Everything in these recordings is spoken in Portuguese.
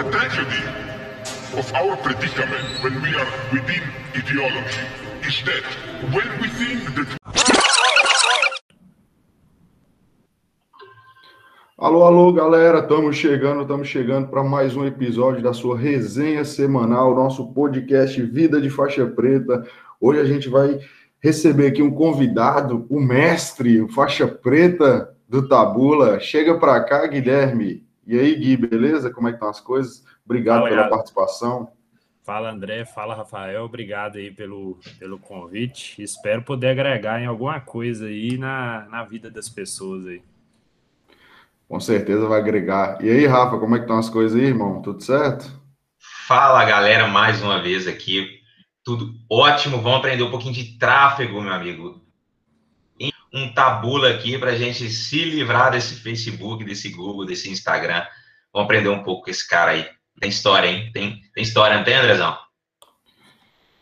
The tragedy of our predicament when we are within ideology is that when we think that Alô, alô, galera, estamos chegando, estamos chegando para mais um episódio da sua resenha semanal, nosso podcast Vida de Faixa Preta. Hoje a gente vai receber aqui um convidado, o mestre, o faixa preta do Tabula. Chega para cá, Guilherme. E aí, Gui, beleza? Como é que estão as coisas? Obrigado Fala, pela participação. Fala André, fala Rafael, obrigado aí pelo, pelo convite. Espero poder agregar em alguma coisa aí na, na vida das pessoas aí. Com certeza vai agregar. E aí, Rafa, como é que estão as coisas aí, irmão? Tudo certo? Fala galera, mais uma vez aqui. Tudo ótimo. Vamos aprender um pouquinho de tráfego, meu amigo. Um tabula aqui para a gente se livrar desse Facebook, desse Google, desse Instagram. Vamos aprender um pouco com esse cara aí. Tem história, hein? Tem, tem história, não tem, Andrezão?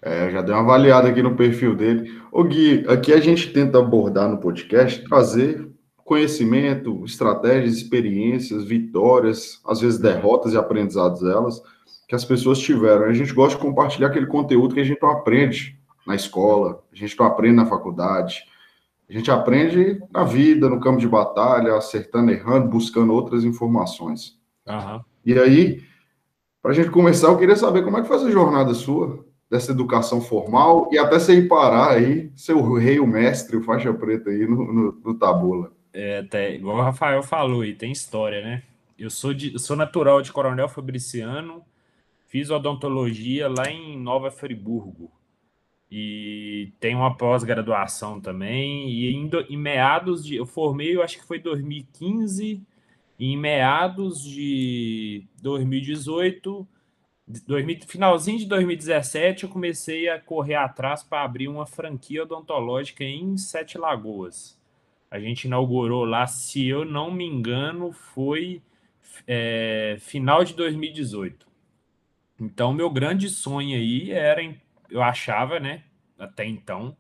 É, já dei uma avaliada aqui no perfil dele. Ô Gui, aqui a gente tenta abordar no podcast, trazer conhecimento, estratégias, experiências, vitórias, às vezes derrotas e aprendizados delas, que as pessoas tiveram. A gente gosta de compartilhar aquele conteúdo que a gente não aprende na escola, a gente não aprende na faculdade, a gente aprende na vida, no campo de batalha, acertando, errando, buscando outras informações. Aham. E aí, para a gente começar, eu queria saber como é que foi essa jornada sua, dessa educação formal, e até você ir parar aí, ser o rei, o mestre, o faixa preta aí no, no, no Tabula. É, até, igual o Rafael falou aí, tem história, né? Eu sou, de, eu sou natural de Coronel Fabriciano, fiz odontologia lá em Nova Friburgo. E tenho uma pós-graduação também. E em, do- em meados de. Eu formei, eu acho que foi 2015, e em meados de 2018, de 2000 finalzinho de 2017, eu comecei a correr atrás para abrir uma franquia odontológica em Sete Lagoas. A gente inaugurou lá, se eu não me engano, foi é, final de 2018. Então, meu grande sonho aí era, em- eu achava, né, até então,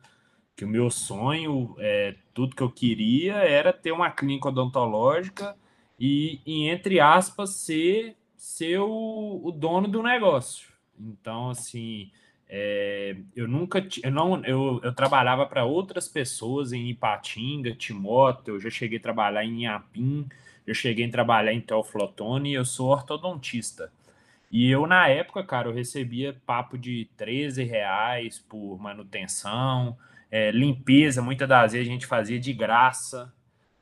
que o meu sonho, é, tudo que eu queria era ter uma clínica odontológica e, e, entre aspas, ser, ser o, o dono do negócio. Então, assim, é, eu nunca, eu não, eu, eu trabalhava para outras pessoas em Ipatinga, Timóteo, eu já cheguei a trabalhar em Inhapim, eu cheguei a trabalhar em Teoflotone, eu sou ortodontista. E eu, na época, cara, eu recebia papo de 13 reais por manutenção, é, limpeza, muitas das vezes a gente fazia de graça.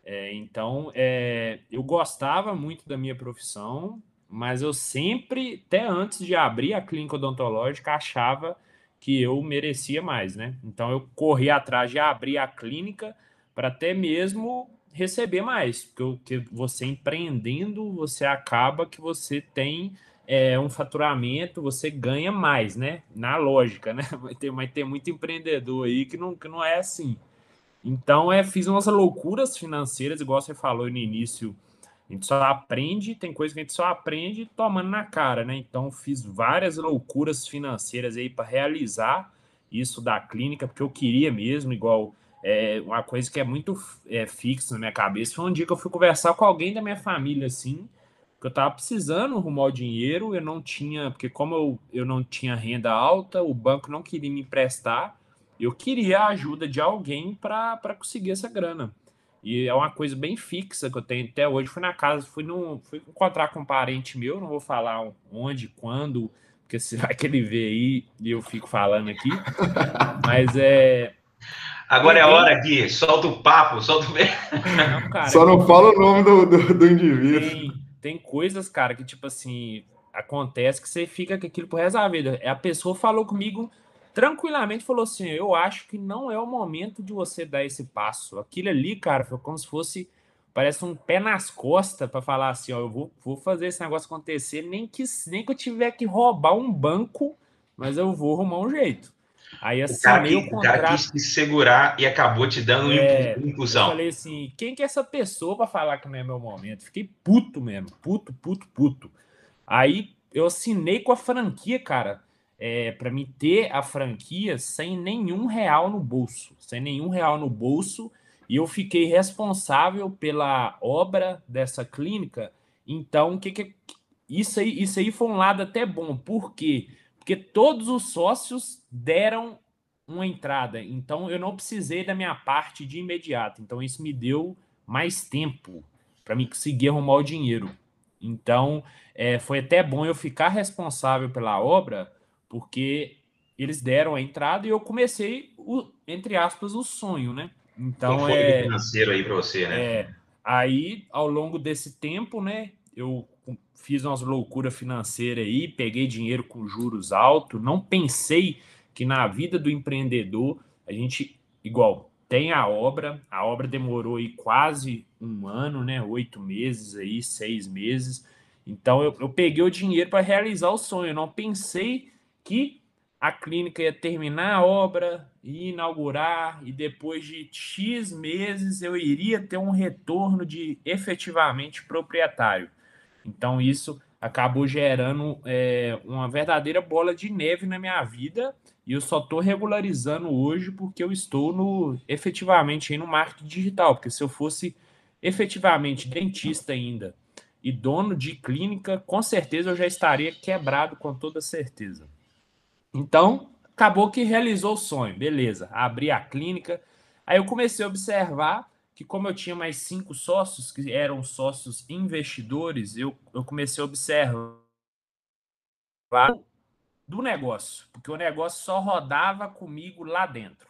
É, então, é, eu gostava muito da minha profissão, mas eu sempre, até antes de abrir a clínica odontológica, achava que eu merecia mais, né? Então, eu corri atrás de abrir a clínica para até mesmo receber mais, porque você empreendendo, você acaba que você tem é, um faturamento, você ganha mais, né? Na lógica, né? Vai ter, vai ter muito empreendedor aí que não, que não é assim. Então, é, fiz umas loucuras financeiras, igual você falou no início. A gente só aprende, tem coisa que a gente só aprende tomando na cara, né? Então, fiz várias loucuras financeiras aí para realizar isso da clínica, porque eu queria mesmo, igual é, uma coisa que é muito é, fixa na minha cabeça. Foi um dia que eu fui conversar com alguém da minha família, assim, eu tava precisando arrumar o dinheiro, eu não tinha, porque como eu, eu não tinha renda alta, o banco não queria me emprestar, eu queria a ajuda de alguém para conseguir essa grana. E é uma coisa bem fixa que eu tenho até hoje. Fui na casa, fui, no, fui encontrar com um parente meu, não vou falar onde, quando, porque se vai que ele vê aí e eu fico falando aqui. Mas é. Agora é a hora aqui. Solta o papo, solta o. Não, cara, Só não fala o nome do, do, do indivíduo. tem, tem coisas, cara, que tipo assim, acontece que você fica com aquilo pro resto da vida. A pessoa falou comigo tranquilamente, falou assim: Eu acho que não é o momento de você dar esse passo. Aquilo ali, cara, foi como se fosse, parece um pé nas costas para falar assim: Ó, eu vou, vou fazer esse negócio acontecer, nem que, nem que eu tiver que roubar um banco, mas eu vou arrumar um jeito. Aí O cara, assinei que, o o cara contrato. quis te segurar e acabou te dando É, uma Eu falei assim, quem que é essa pessoa para falar que não é meu momento? Fiquei puto mesmo, puto, puto, puto. Aí eu assinei com a franquia, cara, é, para mim ter a franquia sem nenhum real no bolso, sem nenhum real no bolso, e eu fiquei responsável pela obra dessa clínica. Então, o que que isso aí, isso aí foi um lado até bom. Por quê? Porque todos os sócios deram uma entrada. Então eu não precisei da minha parte de imediato. Então isso me deu mais tempo para me conseguir arrumar o dinheiro. Então é, foi até bom eu ficar responsável pela obra, porque eles deram a entrada e eu comecei o, entre aspas, o sonho, né? Então é financeiro aí para você, né? É, aí ao longo desse tempo, né, eu fiz umas loucuras financeiras aí, peguei dinheiro com juros altos, não pensei que na vida do empreendedor a gente igual tem a obra, a obra demorou aí quase um ano, né, oito meses aí, seis meses. Então eu, eu peguei o dinheiro para realizar o sonho. Eu não pensei que a clínica ia terminar a obra, ia inaugurar, e depois de X meses eu iria ter um retorno de efetivamente proprietário. Então, isso acabou gerando é, uma verdadeira bola de neve na minha vida, e eu só estou regularizando hoje porque eu estou no efetivamente no marketing digital, porque se eu fosse efetivamente dentista ainda e dono de clínica, com certeza eu já estaria quebrado com toda certeza. Então, acabou que realizou o sonho, beleza. Abri a clínica. Aí eu comecei a observar que, como eu tinha mais cinco sócios, que eram sócios investidores, eu, eu comecei a observar do negócio, porque o negócio só rodava comigo lá dentro.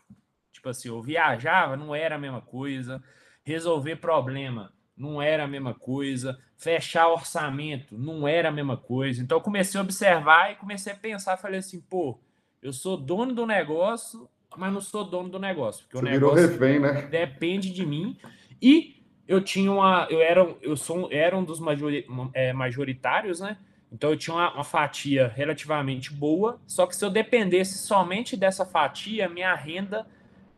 Tipo assim, eu viajava, não era a mesma coisa, resolver problema não era a mesma coisa, fechar orçamento não era a mesma coisa. Então eu comecei a observar e comecei a pensar, falei assim, pô, eu sou dono do negócio, mas não sou dono do negócio, porque Você o negócio refém, né? depende de mim. E eu tinha uma, eu era, eu sou, era um dos é, majoritários, né? Então eu tinha uma, uma, fatia relativamente boa, só que se eu dependesse somente dessa fatia, minha renda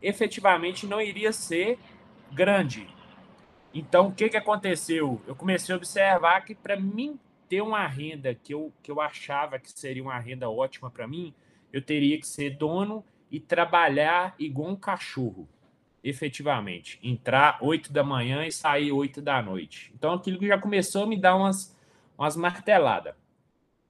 efetivamente não iria ser grande. Então, o que, que aconteceu? Eu comecei a observar que para mim ter uma renda que eu, que eu achava que seria uma renda ótima para mim, eu teria que ser dono e trabalhar igual um cachorro, efetivamente. Entrar 8 da manhã e sair 8 da noite. Então, aquilo já começou a me dar umas, umas marteladas.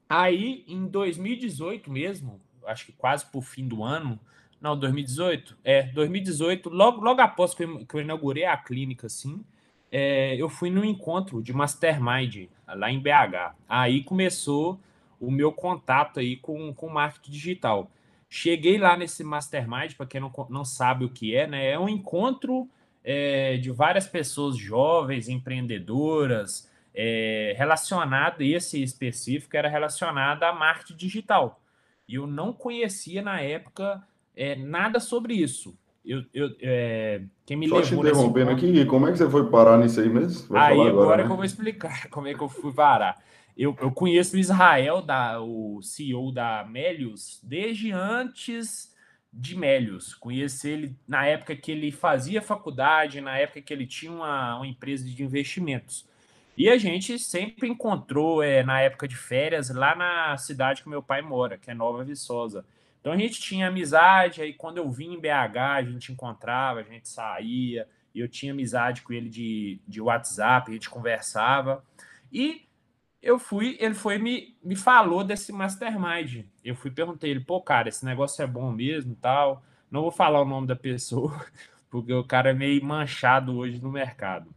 Aí, em 2018 mesmo, acho que quase por fim do ano, não, 2018? É, 2018, logo, logo após que eu, que eu inaugurei a clínica, assim, é, eu fui num encontro de mastermind lá em BH. Aí começou o meu contato aí com o marketing digital. Cheguei lá nesse mastermind, para quem não, não sabe o que é, né? É um encontro é, de várias pessoas jovens, empreendedoras, é, relacionado, esse específico era relacionado a marketing digital. E eu não conhecia na época é, nada sobre isso. Eu, eu, é, quem me Só te interrompendo aqui, como é que você foi parar nisso aí mesmo? Vai aí agora, agora né? que eu vou explicar como é que eu fui parar. Eu, eu conheço o Israel, da, o CEO da Melius, desde antes de Melius. Conheço ele na época que ele fazia faculdade, na época que ele tinha uma, uma empresa de investimentos. E a gente sempre encontrou, é, na época de férias, lá na cidade que meu pai mora, que é Nova Viçosa. Então a gente tinha amizade, aí quando eu vim em BH, a gente encontrava, a gente saía, eu tinha amizade com ele de, de WhatsApp, a gente conversava. E eu fui, ele foi me, me falou desse mastermind. Eu fui perguntei ele, pô, cara, esse negócio é bom mesmo tal. Não vou falar o nome da pessoa, porque o cara é meio manchado hoje no mercado.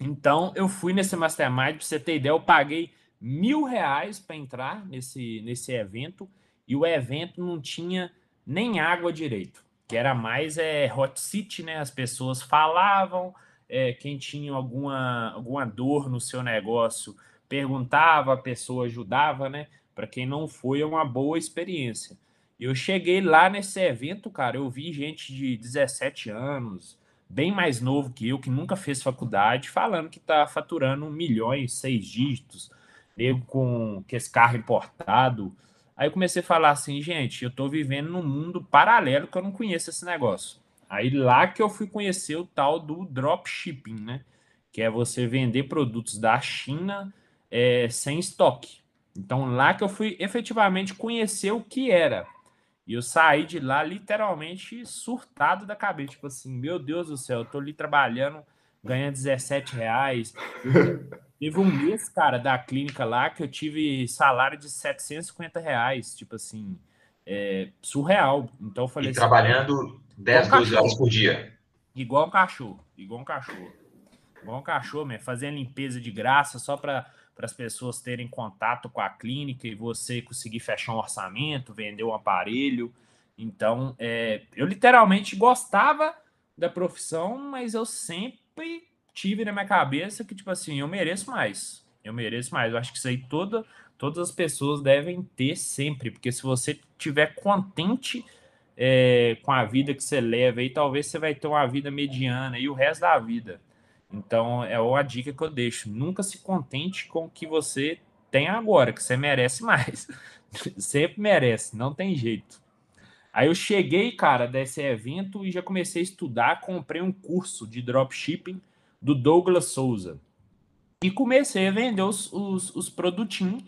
Então, eu fui nesse mastermind, pra você ter ideia, eu paguei mil reais para entrar nesse, nesse evento e o evento não tinha nem água direito, que era mais é, hot seat, né? As pessoas falavam, é, quem tinha alguma, alguma dor no seu negócio perguntava, a pessoa ajudava, né? Para quem não foi, é uma boa experiência. Eu cheguei lá nesse evento, cara, eu vi gente de 17 anos, bem mais novo que eu, que nunca fez faculdade, falando que está faturando milhões, seis dígitos, nego com que esse carro importado, Aí eu comecei a falar assim, gente, eu estou vivendo num mundo paralelo que eu não conheço esse negócio. Aí lá que eu fui conhecer o tal do dropshipping, né? Que é você vender produtos da China é, sem estoque. Então lá que eu fui efetivamente conhecer o que era. E eu saí de lá literalmente surtado da cabeça. Tipo assim, meu Deus do céu, eu tô ali trabalhando ganha 17 reais. Teve um mês, cara, da clínica lá que eu tive salário de 750 reais, tipo assim, é, surreal. Então eu falei e assim, trabalhando 10, 12 horas por dia. Igual um cachorro, igual um cachorro. Igual um cachorro, mesmo, fazendo limpeza de graça só para as pessoas terem contato com a clínica e você conseguir fechar um orçamento, vender um aparelho. Então, é, eu literalmente gostava da profissão, mas eu sempre tive na minha cabeça que, tipo assim, eu mereço mais. Eu mereço mais. Eu acho que isso aí toda, todas as pessoas devem ter sempre, porque se você tiver contente é, com a vida que você leva, aí talvez você vai ter uma vida mediana e o resto da vida. Então, é uma dica que eu deixo. Nunca se contente com o que você tem agora, que você merece mais. Sempre merece, não tem jeito. Aí eu cheguei, cara, desse evento e já comecei a estudar. Comprei um curso de dropshipping do Douglas Souza. E comecei a vender os, os, os produtinhos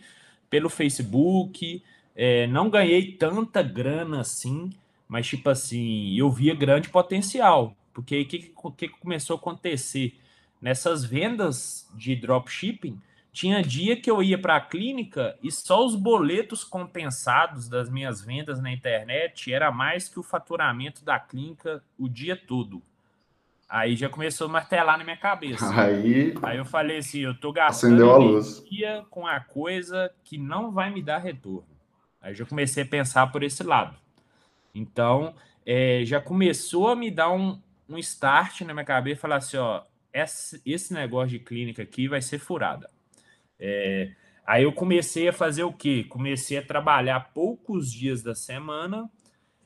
pelo Facebook. É, não ganhei tanta grana assim, mas tipo assim, eu via grande potencial. Porque o que, que começou a acontecer? Nessas vendas de dropshipping, tinha dia que eu ia para a clínica e só os boletos compensados das minhas vendas na internet era mais que o faturamento da clínica o dia todo. Aí já começou a martelar na minha cabeça. Aí, Aí eu falei assim, eu tô gastando acendeu a luz. energia com a coisa que não vai me dar retorno. Aí já comecei a pensar por esse lado. Então, é, já começou a me dar um, um start na minha cabeça e falar assim, ó, esse, negócio de clínica aqui vai ser furada. É, aí eu comecei a fazer o quê? Comecei a trabalhar poucos dias da semana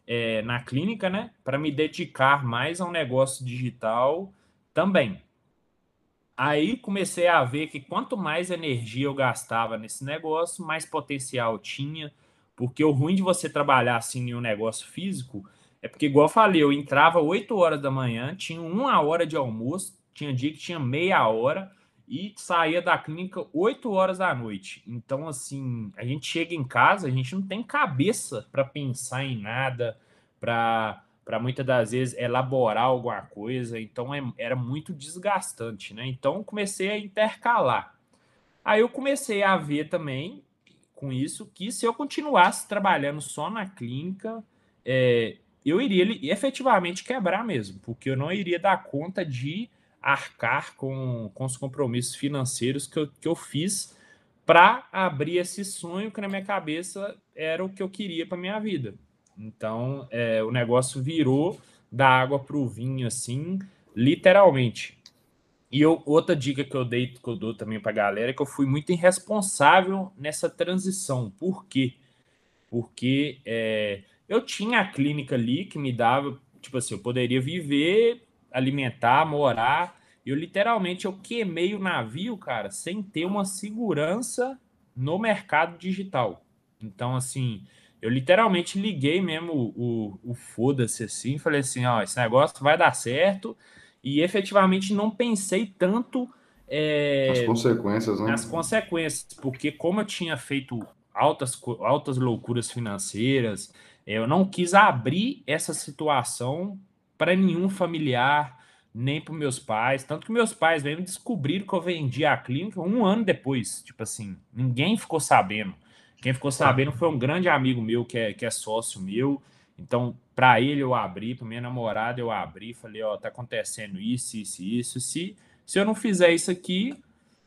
é, na clínica, né? Para me dedicar mais ao negócio digital também. Aí comecei a ver que quanto mais energia eu gastava nesse negócio, mais potencial tinha, porque o ruim de você trabalhar assim em um negócio físico é porque, igual eu falei, eu entrava 8 horas da manhã, tinha uma hora de almoço, tinha dia que tinha meia hora e saía da clínica 8 horas da noite. Então, assim, a gente chega em casa, a gente não tem cabeça para pensar em nada, para para muitas das vezes elaborar alguma coisa, então é, era muito desgastante, né? Então comecei a intercalar. Aí eu comecei a ver também com isso que se eu continuasse trabalhando só na clínica, é, eu iria efetivamente quebrar mesmo, porque eu não iria dar conta de arcar com, com os compromissos financeiros que eu, que eu fiz para abrir esse sonho que na minha cabeça era o que eu queria para minha vida. Então, é, o negócio virou da água para o vinho, assim, literalmente. E eu, outra dica que eu dei, que eu dou também para a galera, é que eu fui muito irresponsável nessa transição. Por quê? Porque é, eu tinha a clínica ali que me dava, tipo assim, eu poderia viver, alimentar, morar. Eu literalmente eu queimei o navio, cara, sem ter uma segurança no mercado digital. Então, assim, eu literalmente liguei mesmo o, o, o foda-se assim, falei assim, ó, esse negócio vai dar certo, e efetivamente não pensei tanto é, As consequências, né? nas consequências, porque como eu tinha feito altas, altas loucuras financeiras, eu não quis abrir essa situação para nenhum familiar, nem para meus pais. Tanto que meus pais mesmo descobriram que eu vendi a clínica um ano depois. Tipo assim, ninguém ficou sabendo. Quem ficou sabendo foi um grande amigo meu que é, que é sócio meu. Então, para ele eu abri, para minha namorada eu abri, falei, ó, tá acontecendo isso, isso, isso. Se, se eu não fizer isso aqui,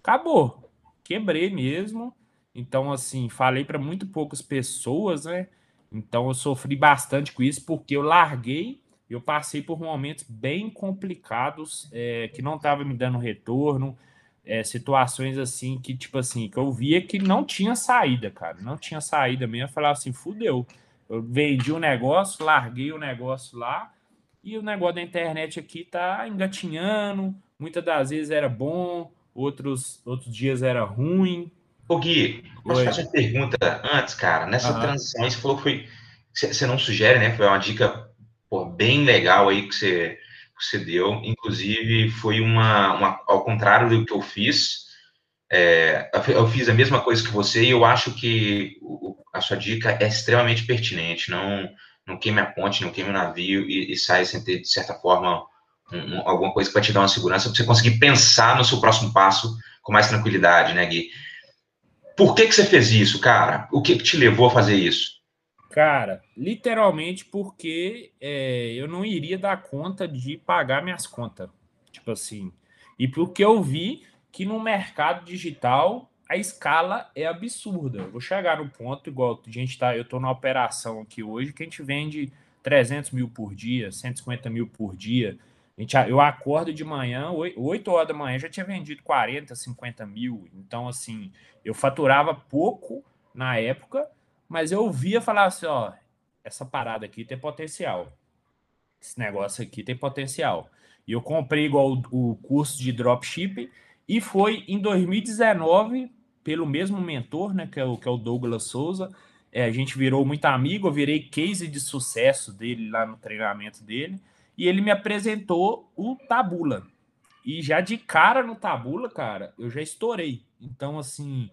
acabou. Quebrei mesmo. Então, assim, falei para muito poucas pessoas, né? Então, eu sofri bastante com isso, porque eu larguei, eu passei por momentos bem complicados, é, que não estava me dando retorno, é, situações assim que, tipo assim, que eu via que não tinha saída, cara. Não tinha saída mesmo. Eu falava assim, fudeu. Eu vendi o um negócio, larguei o negócio lá, e o negócio da internet aqui tá engatinhando. Muitas das vezes era bom, outros, outros dias era ruim. Ô Gui, posso fazer uma pergunta antes, cara? Nessa transição, você falou que foi. Você não sugere, né? Foi uma dica pô, bem legal aí que você, que você deu. Inclusive, foi uma, uma. Ao contrário do que eu fiz, é, eu fi- eu fiz a mesma coisa que você e eu acho que a sua dica é extremamente pertinente. Não, não queime a ponte, não queime o navio e, e saia sem ter, de certa forma, um, alguma coisa que vai te dar uma segurança para você conseguir pensar no seu próximo passo com mais tranquilidade, né, Gui? Por que, que você fez isso, cara? O que, que te levou a fazer isso? Cara, literalmente porque é, eu não iria dar conta de pagar minhas contas. Tipo assim. E porque eu vi que no mercado digital a escala é absurda. Eu vou chegar no ponto, igual a gente tá, eu estou na operação aqui hoje, que a gente vende 300 mil por dia, 150 mil por dia. A gente, eu acordo de manhã, 8 horas da manhã, já tinha vendido 40, 50 mil. Então, assim, eu faturava pouco na época, mas eu via falar assim: ó, essa parada aqui tem potencial. Esse negócio aqui tem potencial. E eu comprei igual o, o curso de dropshipping e foi em 2019 pelo mesmo mentor, né, que é o, que é o Douglas Souza. É, a gente virou muito amigo, eu virei case de sucesso dele lá no treinamento dele, e ele me apresentou o Tabula. E já de cara no Tabula, cara, eu já estourei. Então, assim.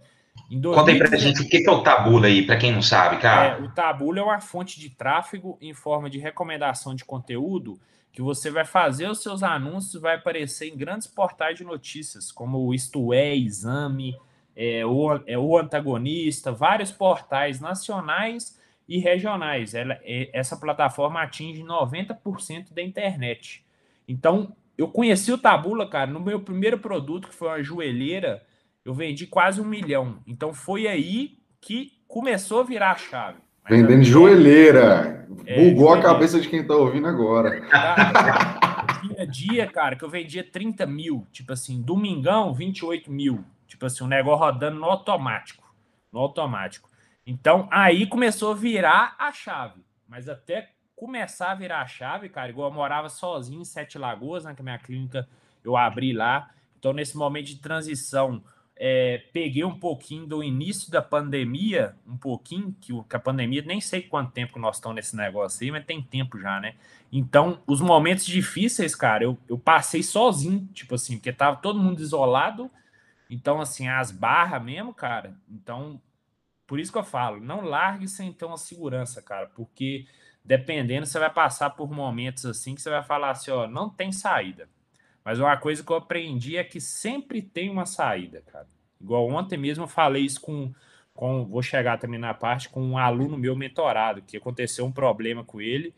Em 2019, Conta aí pra gente o que é o Tabula aí, para quem não sabe, cara. É, o Tabula é uma fonte de tráfego em forma de recomendação de conteúdo que você vai fazer os seus anúncios, vai aparecer em grandes portais de notícias, como o Isto É, Exame, é, o, é, o Antagonista, vários portais nacionais e regionais. Ela, é, essa plataforma atinge 90% da internet. Então, eu conheci o Tabula, cara, no meu primeiro produto, que foi uma joelheira, eu vendi quase um milhão. Então, foi aí que começou a virar a chave. Mas Vendendo joelheira. É, Bugou joelheira. a cabeça de quem está ouvindo agora. Tinha dia, cara, que eu vendia 30 mil. Tipo assim, domingão, 28 mil. Tipo assim, o um negócio rodando no automático. No automático. Então, aí começou a virar a chave. Mas até começar a virar a chave, cara, igual eu morava sozinho em Sete Lagoas, né, que a minha clínica eu abri lá. Então, nesse momento de transição, é, peguei um pouquinho do início da pandemia, um pouquinho, que, que a pandemia, nem sei quanto tempo que nós estamos nesse negócio aí, mas tem tempo já, né? Então, os momentos difíceis, cara, eu, eu passei sozinho, tipo assim, porque tava todo mundo isolado então, assim, as barras mesmo, cara. Então, por isso que eu falo, não largue sem ter uma segurança, cara, porque dependendo, você vai passar por momentos assim que você vai falar assim, ó, não tem saída. Mas uma coisa que eu aprendi é que sempre tem uma saída, cara. Igual ontem mesmo eu falei isso com, com vou chegar também na parte com um aluno meu mentorado, que aconteceu um problema com ele.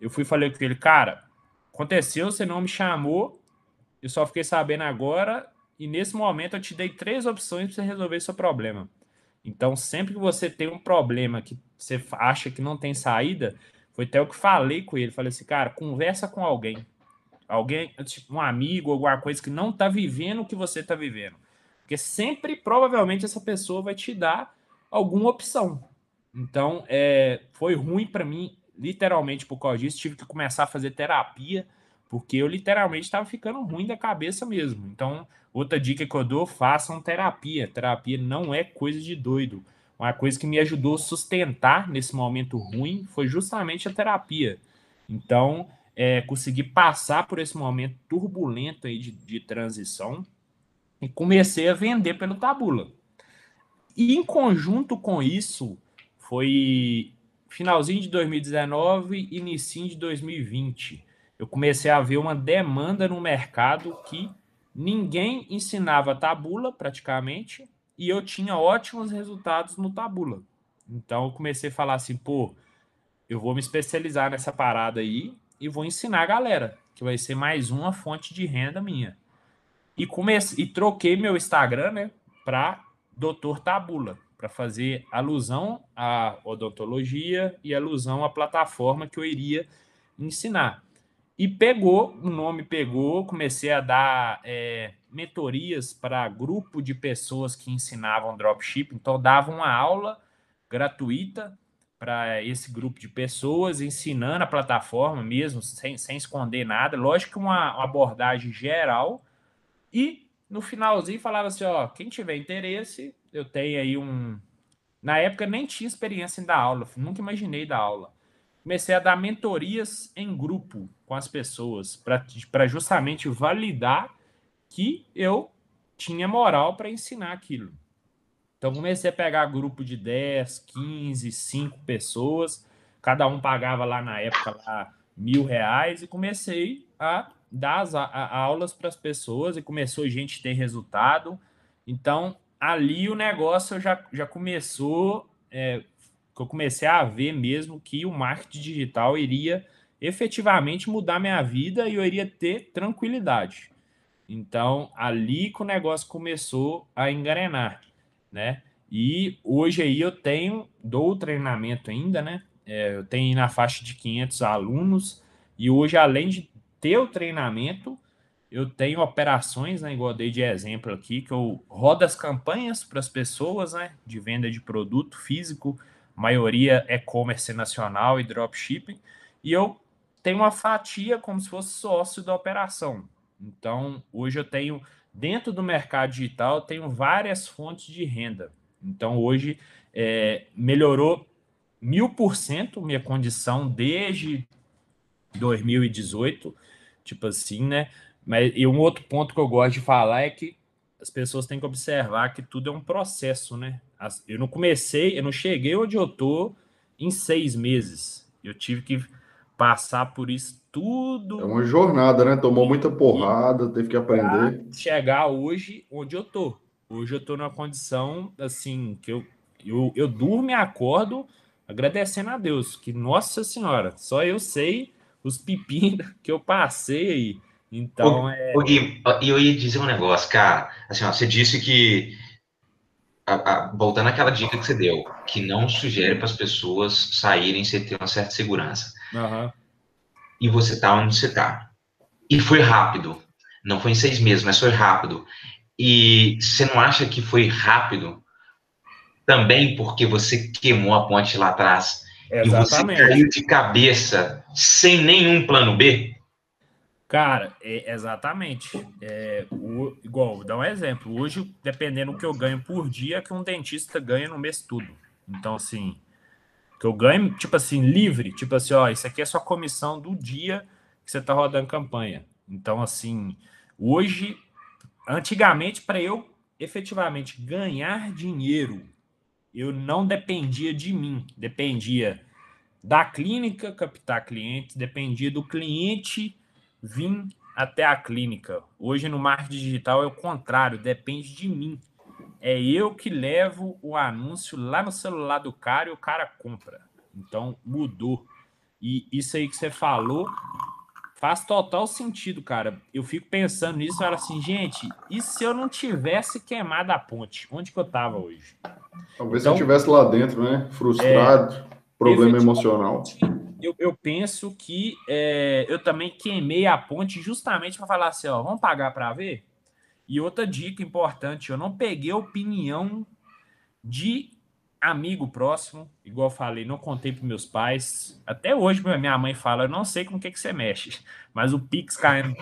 Eu fui falei com ele, cara, aconteceu, você não me chamou, eu só fiquei sabendo agora, e nesse momento eu te dei três opções para você resolver seu problema. Então, sempre que você tem um problema que você acha que não tem saída, foi até o que falei com ele. Falei assim, cara, conversa com alguém. Alguém, tipo, um amigo, alguma coisa que não está vivendo o que você está vivendo. Porque sempre, provavelmente, essa pessoa vai te dar alguma opção. Então, é, foi ruim para mim, literalmente, por causa disso. Tive que começar a fazer terapia porque eu literalmente estava ficando ruim da cabeça mesmo. Então, outra dica que eu dou, façam terapia. Terapia não é coisa de doido. Uma coisa que me ajudou a sustentar nesse momento ruim foi justamente a terapia. Então, é, consegui passar por esse momento turbulento aí de, de transição e comecei a vender pelo Tabula. E em conjunto com isso, foi finalzinho de 2019 e início de 2020 eu comecei a ver uma demanda no mercado que ninguém ensinava tabula praticamente e eu tinha ótimos resultados no tabula. Então eu comecei a falar assim, pô, eu vou me especializar nessa parada aí e vou ensinar a galera, que vai ser mais uma fonte de renda minha. E comecei e troquei meu Instagram, né, para Doutor Tabula, para fazer alusão à odontologia e alusão à plataforma que eu iria ensinar. E pegou, o nome pegou, comecei a dar é, mentorias para grupo de pessoas que ensinavam dropship. Então, dava uma aula gratuita para esse grupo de pessoas, ensinando a plataforma mesmo, sem, sem esconder nada. Lógico que uma, uma abordagem geral. E no finalzinho falava assim: ó, quem tiver interesse, eu tenho aí um. Na época nem tinha experiência em dar aula, nunca imaginei dar aula comecei a dar mentorias em grupo com as pessoas, para justamente validar que eu tinha moral para ensinar aquilo. Então, comecei a pegar grupo de 10, 15, 5 pessoas, cada um pagava lá na época lá, mil reais, e comecei a dar as, aulas para as pessoas e começou a gente ter resultado. Então, ali o negócio já, já começou, é, que eu comecei a ver mesmo que o marketing digital iria efetivamente mudar minha vida e eu iria ter tranquilidade. Então, ali que o negócio começou a engrenar, né? E hoje aí eu tenho, dou treinamento ainda, né? É, eu tenho na faixa de 500 alunos e hoje, além de ter o treinamento, eu tenho operações, né, igual eu dei de exemplo aqui, que eu rodo as campanhas para as pessoas, né, de venda de produto físico, maioria e-commerce nacional e dropshipping, e eu tenho uma fatia como se fosse sócio da operação. Então, hoje eu tenho, dentro do mercado digital, eu tenho várias fontes de renda. Então, hoje, é, melhorou mil por cento minha condição desde 2018, tipo assim, né? Mas e um outro ponto que eu gosto de falar é que as pessoas têm que observar que tudo é um processo, né? Eu não comecei, eu não cheguei onde eu tô em seis meses. Eu tive que passar por isso tudo. É uma jornada, né? Tomou muita porrada, teve que aprender. Chegar hoje onde eu tô. Hoje eu tô numa condição assim que eu, eu, eu durmo e acordo agradecendo a Deus, que, nossa senhora, só eu sei os pepinos que eu passei aí. Então, o, é. O Gui, eu ia dizer um negócio, cara. Assim, ó, você disse que. A, a, voltando àquela dica que você deu, que não sugere para as pessoas saírem sem ter uma certa segurança. Uhum. E você tá onde você tá. E foi rápido. Não foi em seis meses, mas foi rápido. E você não acha que foi rápido também porque você queimou a ponte lá atrás Exatamente. e você caiu de cabeça sem nenhum plano B? Cara, é, exatamente. É, o, igual, vou dar um exemplo. Hoje, dependendo do que eu ganho por dia, que um dentista ganha no mês tudo. Então, assim, que eu ganho, tipo assim, livre. Tipo assim, ó, isso aqui é sua comissão do dia que você tá rodando campanha. Então, assim, hoje, antigamente, para eu efetivamente ganhar dinheiro, eu não dependia de mim, dependia da clínica captar clientes, dependia do cliente vir até a clínica. Hoje no marketing digital é o contrário, depende de mim. É eu que levo o anúncio lá no celular do cara e o cara compra. Então mudou. E isso aí que você falou faz total sentido, cara. Eu fico pensando nisso, era assim, gente, e se eu não tivesse queimado a ponte? Onde que eu tava hoje? Talvez então, se eu estivesse lá dentro, né? Frustrado, é, problema emocional eu, eu penso que é, eu também queimei a ponte justamente para falar assim, ó, vamos pagar para ver? E outra dica importante, eu não peguei opinião de amigo próximo, igual eu falei, não contei para meus pais. Até hoje minha mãe fala, eu não sei com o que, que você mexe, mas o Pix caindo.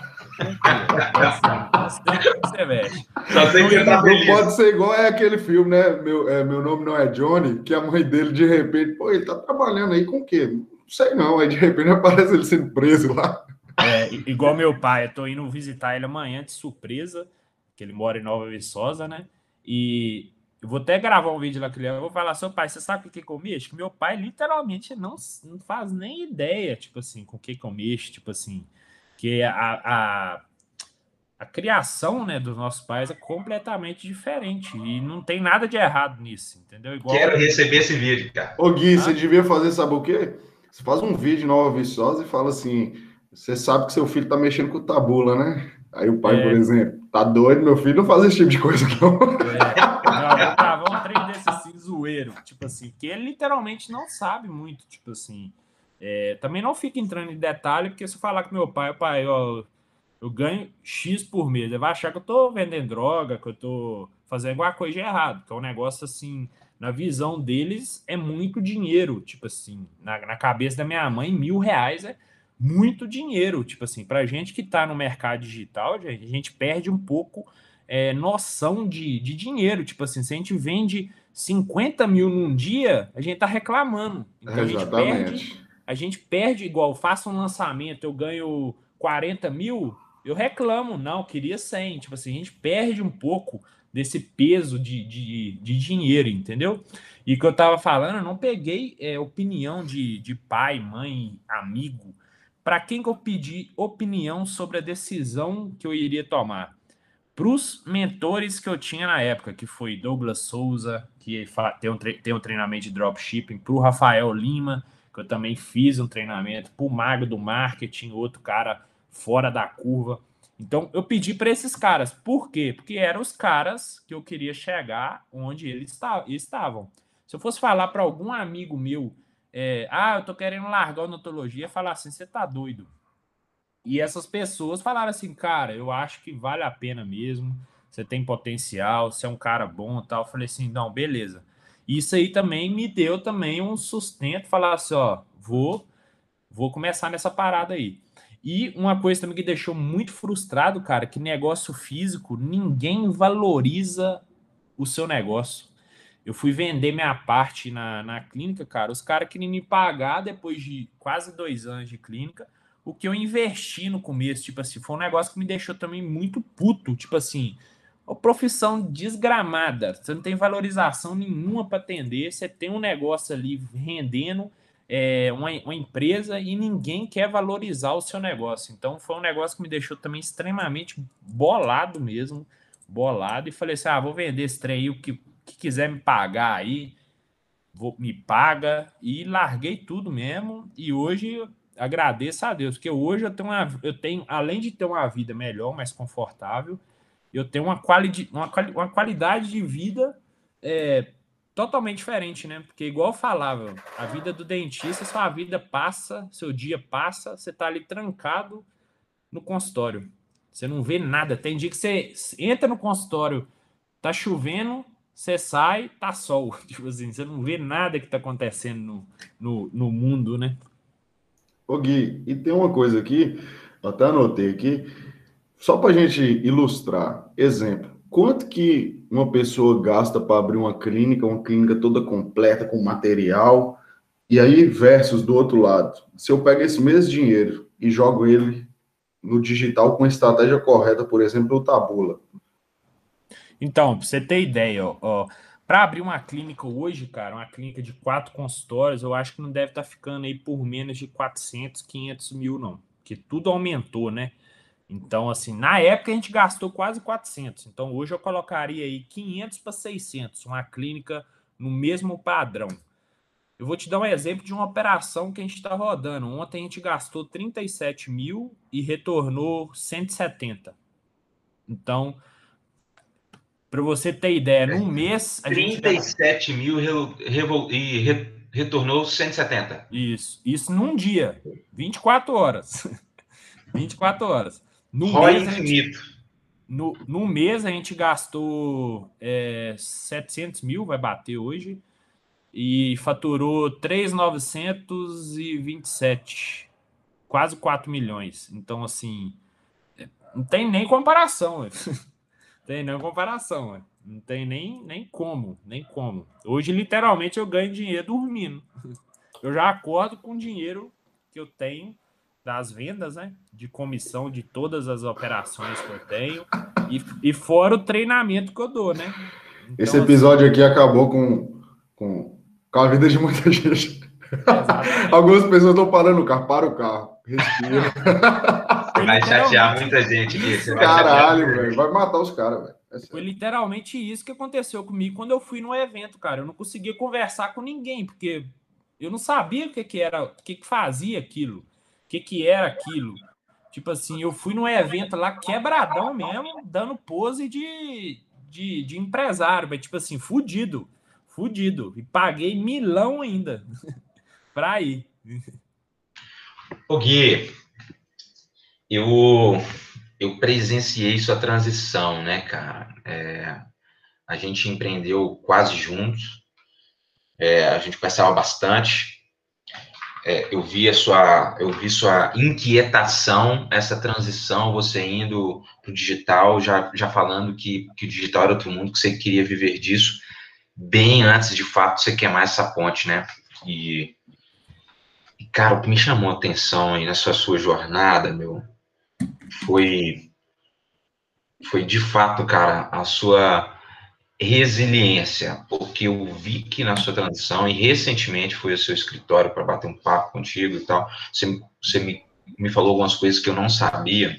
não sei com que você mexe. Só sei que tá não pode ser igual é aquele filme, né? Meu, é, meu nome não é Johnny, que a mãe dele de repente, pô, ele tá trabalhando aí com o quê? Não sei não, aí de repente aparece ele sendo preso lá. É, igual meu pai, eu tô indo visitar ele amanhã de surpresa, que ele mora em Nova Viçosa, né? E eu vou até gravar um vídeo lá que ele eu vou falar, seu pai, você sabe o que, que eu mexo? Que meu pai literalmente não, não faz nem ideia, tipo assim, com o que, que eu mexo, tipo assim, que a, a, a criação né, dos nossos pais é completamente diferente e não tem nada de errado nisso, entendeu? Igual... Quero receber esse vídeo, cara. Ô Gui, ah? você devia fazer, sabe o quê? Você faz um vídeo Nova Viçosa e fala assim: você sabe que seu filho tá mexendo com tabula, né? Aí o pai, é. por exemplo, tá doido, meu filho não faz esse tipo de coisa, não. É. Não, tá, vamos trem desse assim, zoeiro. Tipo assim, que ele literalmente não sabe muito, tipo assim. É, também não fica entrando em detalhe, porque se eu falar com meu pai, pai, ó, eu ganho X por mês, ele vai achar que eu tô vendendo droga, que eu tô fazendo alguma coisa de errado, que é um negócio assim na visão deles, é muito dinheiro. Tipo assim, na, na cabeça da minha mãe, mil reais é muito dinheiro. Tipo assim, para gente que está no mercado digital, a gente perde um pouco é, noção de, de dinheiro. Tipo assim, se a gente vende 50 mil num dia, a gente tá reclamando. Então a gente perde. A gente perde igual, faço um lançamento, eu ganho 40 mil, eu reclamo, não, queria 100. Tipo assim, a gente perde um pouco desse peso de, de, de dinheiro, entendeu? E que eu tava falando, eu não peguei é, opinião de, de pai, mãe, amigo, para quem que eu pedi opinião sobre a decisão que eu iria tomar? Para os mentores que eu tinha na época, que foi Douglas Souza, que tem um, tem um treinamento de dropshipping, para o Rafael Lima, que eu também fiz um treinamento, para o Mago do Marketing, outro cara fora da curva. Então, eu pedi para esses caras. Por quê? Porque eram os caras que eu queria chegar onde eles estavam. Se eu fosse falar para algum amigo meu, é, ah, eu tô querendo largar a odontologia, falar assim, você tá doido. E essas pessoas falaram assim, cara, eu acho que vale a pena mesmo, você tem potencial, você é um cara bom tal. Eu falei assim, não, beleza. Isso aí também me deu também um sustento, falar assim, ó, vou, vou começar nessa parada aí. E uma coisa também que deixou muito frustrado, cara, que negócio físico, ninguém valoriza o seu negócio. Eu fui vender minha parte na, na clínica, cara. Os caras queriam me pagar depois de quase dois anos de clínica. O que eu investi no começo, tipo assim, foi um negócio que me deixou também muito puto. Tipo assim, uma profissão desgramada. Você não tem valorização nenhuma para atender. Você tem um negócio ali rendendo é, uma, uma, empresa e ninguém quer valorizar o seu negócio. Então foi um negócio que me deixou também extremamente bolado mesmo, bolado, e falei assim: ah, vou vender esse trem aí, o que, que quiser me pagar aí, vou, me paga, e larguei tudo mesmo. E hoje agradeço a Deus, porque hoje eu tenho, uma, eu tenho, além de ter uma vida melhor, mais confortável, eu tenho uma, quali, uma, uma qualidade de vida é, totalmente diferente, né? Porque, igual eu falava, a vida do dentista, sua vida passa, seu dia passa, você tá ali trancado no consultório. Você não vê nada. Tem dia que você entra no consultório, tá chovendo, você sai, tá sol. Tipo assim, você não vê nada que tá acontecendo no, no, no mundo, né? Ô Gui, e tem uma coisa aqui, até anotei aqui, só para gente ilustrar. Exemplo, quanto que uma pessoa gasta para abrir uma clínica, uma clínica toda completa com material, e aí versus do outro lado, se eu pego esse mesmo dinheiro e jogo ele no digital com a estratégia correta, por exemplo, o Tabula. Então, para você ter ideia, ó, ó para abrir uma clínica hoje, cara, uma clínica de quatro consultórios, eu acho que não deve estar tá ficando aí por menos de 400, 500 mil, não. Porque tudo aumentou, né? Então, assim, na época a gente gastou quase 400. Então, hoje eu colocaria aí 500 para 600, uma clínica no mesmo padrão. Eu vou te dar um exemplo de uma operação que a gente está rodando. Ontem a gente gastou 37 mil e retornou 170. Então, para você ter ideia, num mês. A 37 gente... mil e re... retornou 170. Isso, isso num dia, 24 horas. 24 horas. No mês, infinito. Gente, no, no mês a gente gastou é, 700 mil, vai bater hoje, e faturou 3,927, quase 4 milhões. Então, assim, é, não tem nem comparação. Não tem nem comparação. Não tem nem, nem como, nem como. Hoje, literalmente, eu ganho dinheiro dormindo. Eu já acordo com o dinheiro que eu tenho das vendas, né? De comissão de todas as operações que eu tenho e, e fora o treinamento que eu dou, né? Então, Esse episódio assim, aqui acabou com, com, com a vida de muita gente. Algumas pessoas estão parando o carro, para o carro, respira. vai chatear muita gente aqui. Caralho, velho, vai matar os caras, velho. É Foi literalmente isso que aconteceu comigo quando eu fui no evento, cara. Eu não conseguia conversar com ninguém, porque eu não sabia o que, que era, o que, que fazia aquilo o que, que era aquilo. Tipo assim, eu fui num evento lá quebradão mesmo, dando pose de, de, de empresário, mas tipo assim, fudido, fudido. E paguei milão ainda para ir. O Gui, eu, eu presenciei sua transição, né, cara? É, a gente empreendeu quase juntos, é, a gente conversava bastante, é, eu vi a sua, eu vi sua inquietação, essa transição, você indo para o digital, já, já falando que, que o digital era outro mundo, que você queria viver disso, bem antes de fato você queimar essa ponte, né? E, cara, o que me chamou a atenção aí nessa sua jornada, meu, foi, foi de fato, cara, a sua resiliência, porque eu vi que na sua transição, e recentemente fui ao seu escritório para bater um papo contigo e tal, você, você me me falou algumas coisas que eu não sabia,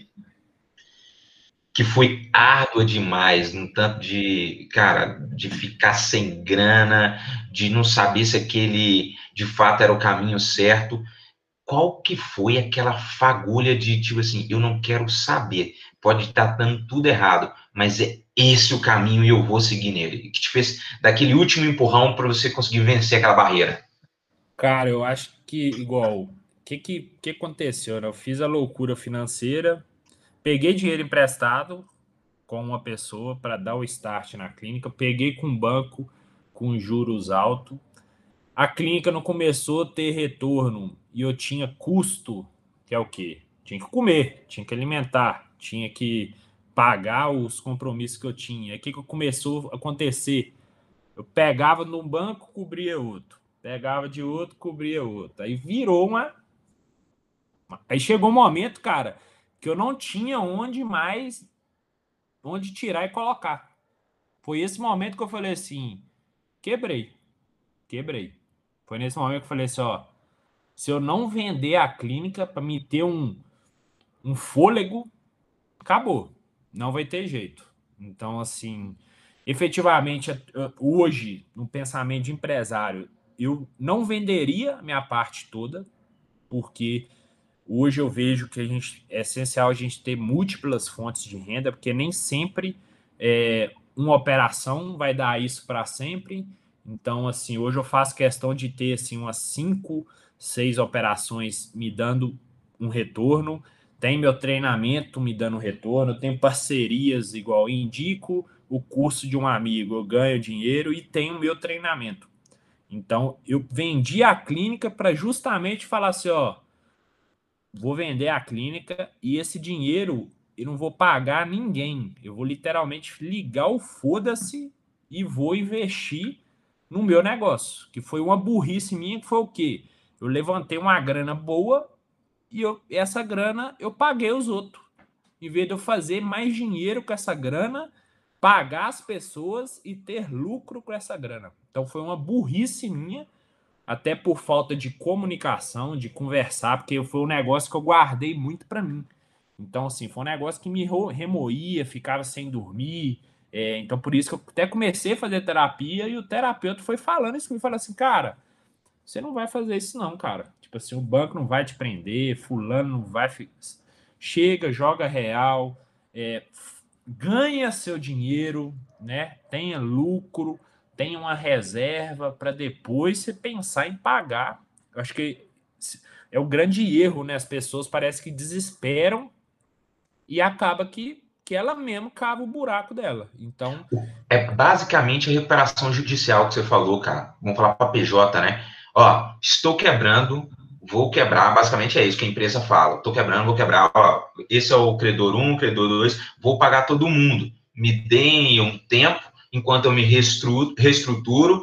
que foi árdua demais, no tanto de, cara, de ficar sem grana, de não saber se aquele de fato era o caminho certo. Qual que foi aquela fagulha de tipo assim, eu não quero saber, pode estar dando tudo errado, mas é esse o caminho e eu vou seguir nele. Que te fez daquele último empurrão para você conseguir vencer aquela barreira? Cara, eu acho que igual, o que, que que aconteceu? Né? Eu fiz a loucura financeira, peguei dinheiro emprestado com uma pessoa para dar o start na clínica, peguei com um banco com juros altos. A clínica não começou a ter retorno e eu tinha custo, que é o quê? Tinha que comer, tinha que alimentar, tinha que pagar os compromissos que eu tinha. O que, que começou a acontecer? Eu pegava num banco, cobria outro. Pegava de outro, cobria outro. Aí virou uma. Aí chegou um momento, cara, que eu não tinha onde mais. onde tirar e colocar. Foi esse momento que eu falei assim: quebrei. Quebrei. Foi nesse momento que eu falei assim: ó. Se eu não vender a clínica para me ter um, um fôlego, acabou não vai ter jeito. Então, assim, efetivamente, hoje, no pensamento de empresário, eu não venderia minha parte toda, porque hoje eu vejo que a gente, é essencial a gente ter múltiplas fontes de renda, porque nem sempre é, uma operação vai dar isso para sempre. Então, assim, hoje eu faço questão de ter assim, umas cinco, seis operações me dando um retorno tem meu treinamento me dando retorno, tem parcerias igual indico o curso de um amigo, eu ganho dinheiro e tenho meu treinamento. Então, eu vendi a clínica para justamente falar assim, ó, vou vender a clínica e esse dinheiro eu não vou pagar ninguém. Eu vou literalmente ligar o foda-se e vou investir no meu negócio, que foi uma burrice minha, que foi o quê? Eu levantei uma grana boa e eu, essa grana eu paguei os outros. Em vez de eu fazer mais dinheiro com essa grana, pagar as pessoas e ter lucro com essa grana. Então foi uma burrice minha, até por falta de comunicação, de conversar, porque foi um negócio que eu guardei muito para mim. Então, assim, foi um negócio que me remoía, ficava sem dormir. É, então, por isso que eu até comecei a fazer terapia e o terapeuta foi falando isso, me falou assim, cara, você não vai fazer isso não, cara. Tipo assim, o banco não vai te prender, fulano não vai. Chega, joga real, é, ganha seu dinheiro, né? Tenha lucro, tenha uma reserva para depois você pensar em pagar. Eu acho que é o grande erro, né? As pessoas parecem que desesperam e acaba que, que ela mesmo cava o buraco dela. Então. É basicamente a recuperação judicial que você falou, cara. Vamos falar para PJ, né? Ó, estou quebrando, vou quebrar, basicamente é isso que a empresa fala. Estou quebrando, vou quebrar. Ó, esse é o credor 1, credor 2, vou pagar todo mundo. Me deem um tempo enquanto eu me reestruturo, reestruturo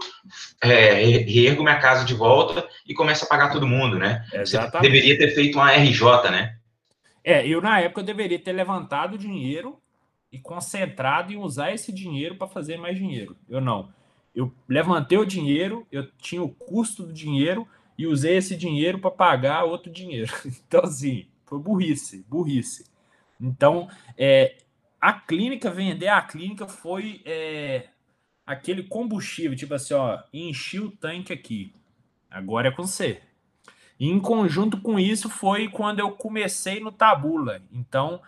é, reergo minha casa de volta e começo a pagar todo mundo, né? Exatamente. Você deveria ter feito uma RJ, né? É, eu na época eu deveria ter levantado o dinheiro e concentrado em usar esse dinheiro para fazer mais dinheiro. Eu não. Eu levantei o dinheiro, eu tinha o custo do dinheiro e usei esse dinheiro para pagar outro dinheiro. Então, assim, foi burrice, burrice. Então, é, a clínica, vender a clínica foi é, aquele combustível, tipo assim, ó, enchi o tanque aqui, agora é com você. E em conjunto com isso foi quando eu comecei no Tabula. Então,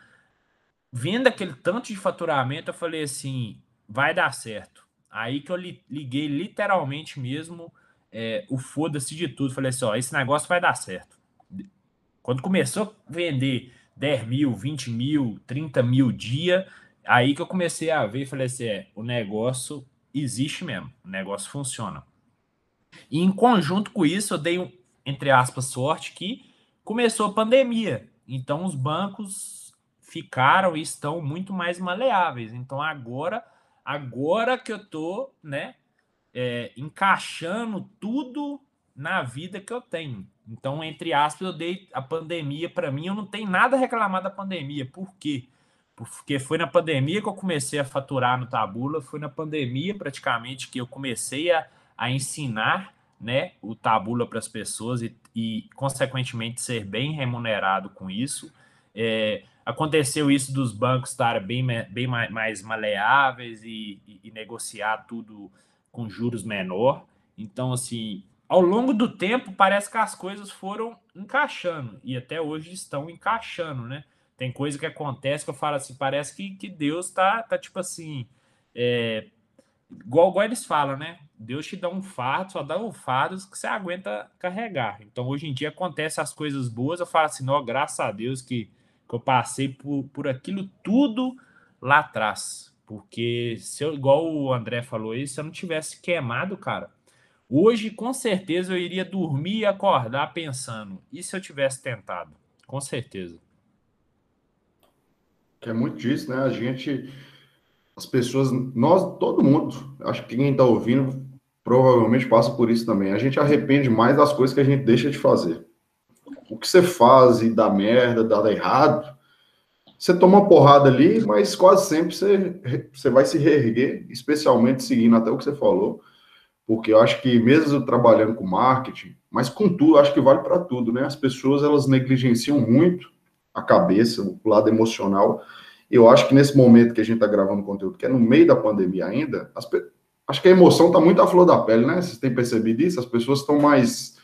vendo aquele tanto de faturamento, eu falei assim, vai dar certo. Aí que eu liguei literalmente mesmo é, o foda-se de tudo. Falei assim: ó, esse negócio vai dar certo. Quando começou a vender 10 mil, 20 mil, 30 mil dia, aí que eu comecei a ver e falei assim: é, o negócio existe mesmo, o negócio funciona. E em conjunto com isso, eu dei, um, entre aspas, sorte que começou a pandemia. Então os bancos ficaram e estão muito mais maleáveis. Então agora Agora que eu tô, né, é, encaixando tudo na vida que eu tenho. Então, entre aspas, eu dei a pandemia para mim, eu não tenho nada a reclamar da pandemia. Por quê? Porque foi na pandemia que eu comecei a faturar no Tabula, foi na pandemia praticamente que eu comecei a, a ensinar né, o tabula para as pessoas e, e, consequentemente, ser bem remunerado com isso. É, aconteceu isso dos bancos estarem bem, bem mais maleáveis e, e, e negociar tudo com juros menor. Então, assim, ao longo do tempo, parece que as coisas foram encaixando e até hoje estão encaixando, né? Tem coisa que acontece que eu falo assim, parece que, que Deus tá, tá tipo assim, é, igual, igual eles falam, né? Deus te dá um fardo, só dá um fardo que você aguenta carregar. Então, hoje em dia, acontece as coisas boas, eu falo assim, não, graças a Deus que, que eu passei por, por aquilo tudo lá atrás. Porque, se eu, igual o André falou aí, se eu não tivesse queimado, cara, hoje com certeza eu iria dormir e acordar pensando, e se eu tivesse tentado? Com certeza. Que é muito disso, né? A gente, as pessoas, nós, todo mundo, acho que quem está ouvindo provavelmente passa por isso também. A gente arrepende mais das coisas que a gente deixa de fazer. O que você faz e dá merda, dá errado, você toma uma porrada ali, mas quase sempre você, você vai se reerguer, especialmente seguindo até o que você falou, porque eu acho que mesmo trabalhando com marketing, mas com tudo, acho que vale para tudo, né? As pessoas elas negligenciam muito a cabeça, o lado emocional. Eu acho que nesse momento que a gente está gravando conteúdo, que é no meio da pandemia ainda, as, acho que a emoção está muito à flor da pele, né? Vocês têm percebido isso? As pessoas estão mais,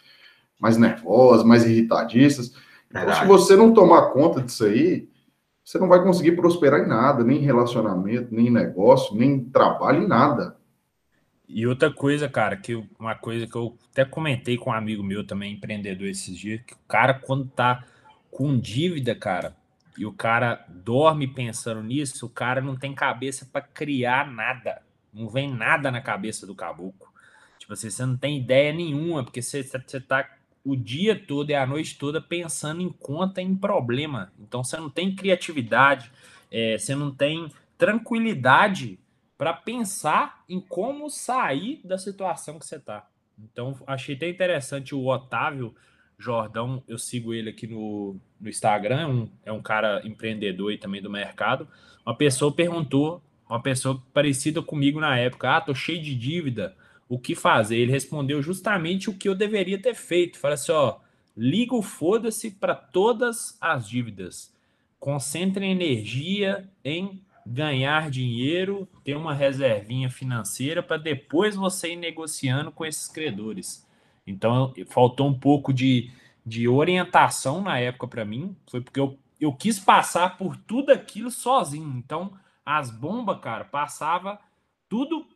mais nervosas, mais irritadistas. Então, se você não tomar conta disso aí, você não vai conseguir prosperar em nada, nem em relacionamento, nem em negócio, nem em trabalho, em nada. E outra coisa, cara, que uma coisa que eu até comentei com um amigo meu também, empreendedor esses dias, que o cara, quando tá com dívida, cara, e o cara dorme pensando nisso, o cara não tem cabeça para criar nada. Não vem nada na cabeça do caboclo. Tipo assim, você não tem ideia nenhuma, porque você, você tá o dia todo e a noite toda pensando em conta, em problema. Então você não tem criatividade, é, você não tem tranquilidade para pensar em como sair da situação que você está. Então achei até interessante o Otávio Jordão, eu sigo ele aqui no, no Instagram, é um, é um cara empreendedor e também do mercado. Uma pessoa perguntou, uma pessoa parecida comigo na época, ah, tô cheio de dívida, o que fazer? Ele respondeu justamente o que eu deveria ter feito. Fala assim, ó, liga o foda-se para todas as dívidas. Concentre energia em ganhar dinheiro, ter uma reservinha financeira para depois você ir negociando com esses credores. Então, faltou um pouco de, de orientação na época para mim. Foi porque eu, eu quis passar por tudo aquilo sozinho. Então, as bombas, cara, passava tudo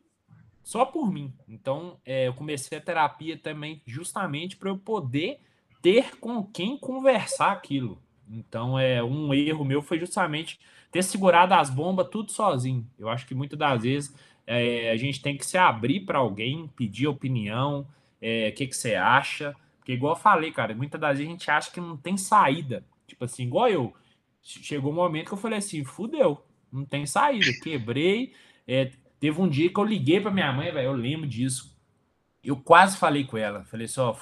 só por mim. Então, é, eu comecei a terapia também justamente para eu poder ter com quem conversar aquilo. Então, é um erro meu foi justamente ter segurado as bombas tudo sozinho. Eu acho que muitas das vezes é, a gente tem que se abrir para alguém, pedir opinião, é, o que, que você acha? Porque, igual eu falei, cara, muitas das vezes a gente acha que não tem saída. Tipo assim, igual eu. Chegou um momento que eu falei assim: fudeu, não tem saída. Quebrei. É, teve um dia que eu liguei para minha mãe, velho, eu lembro disso. Eu quase falei com ela. Falei assim: ó,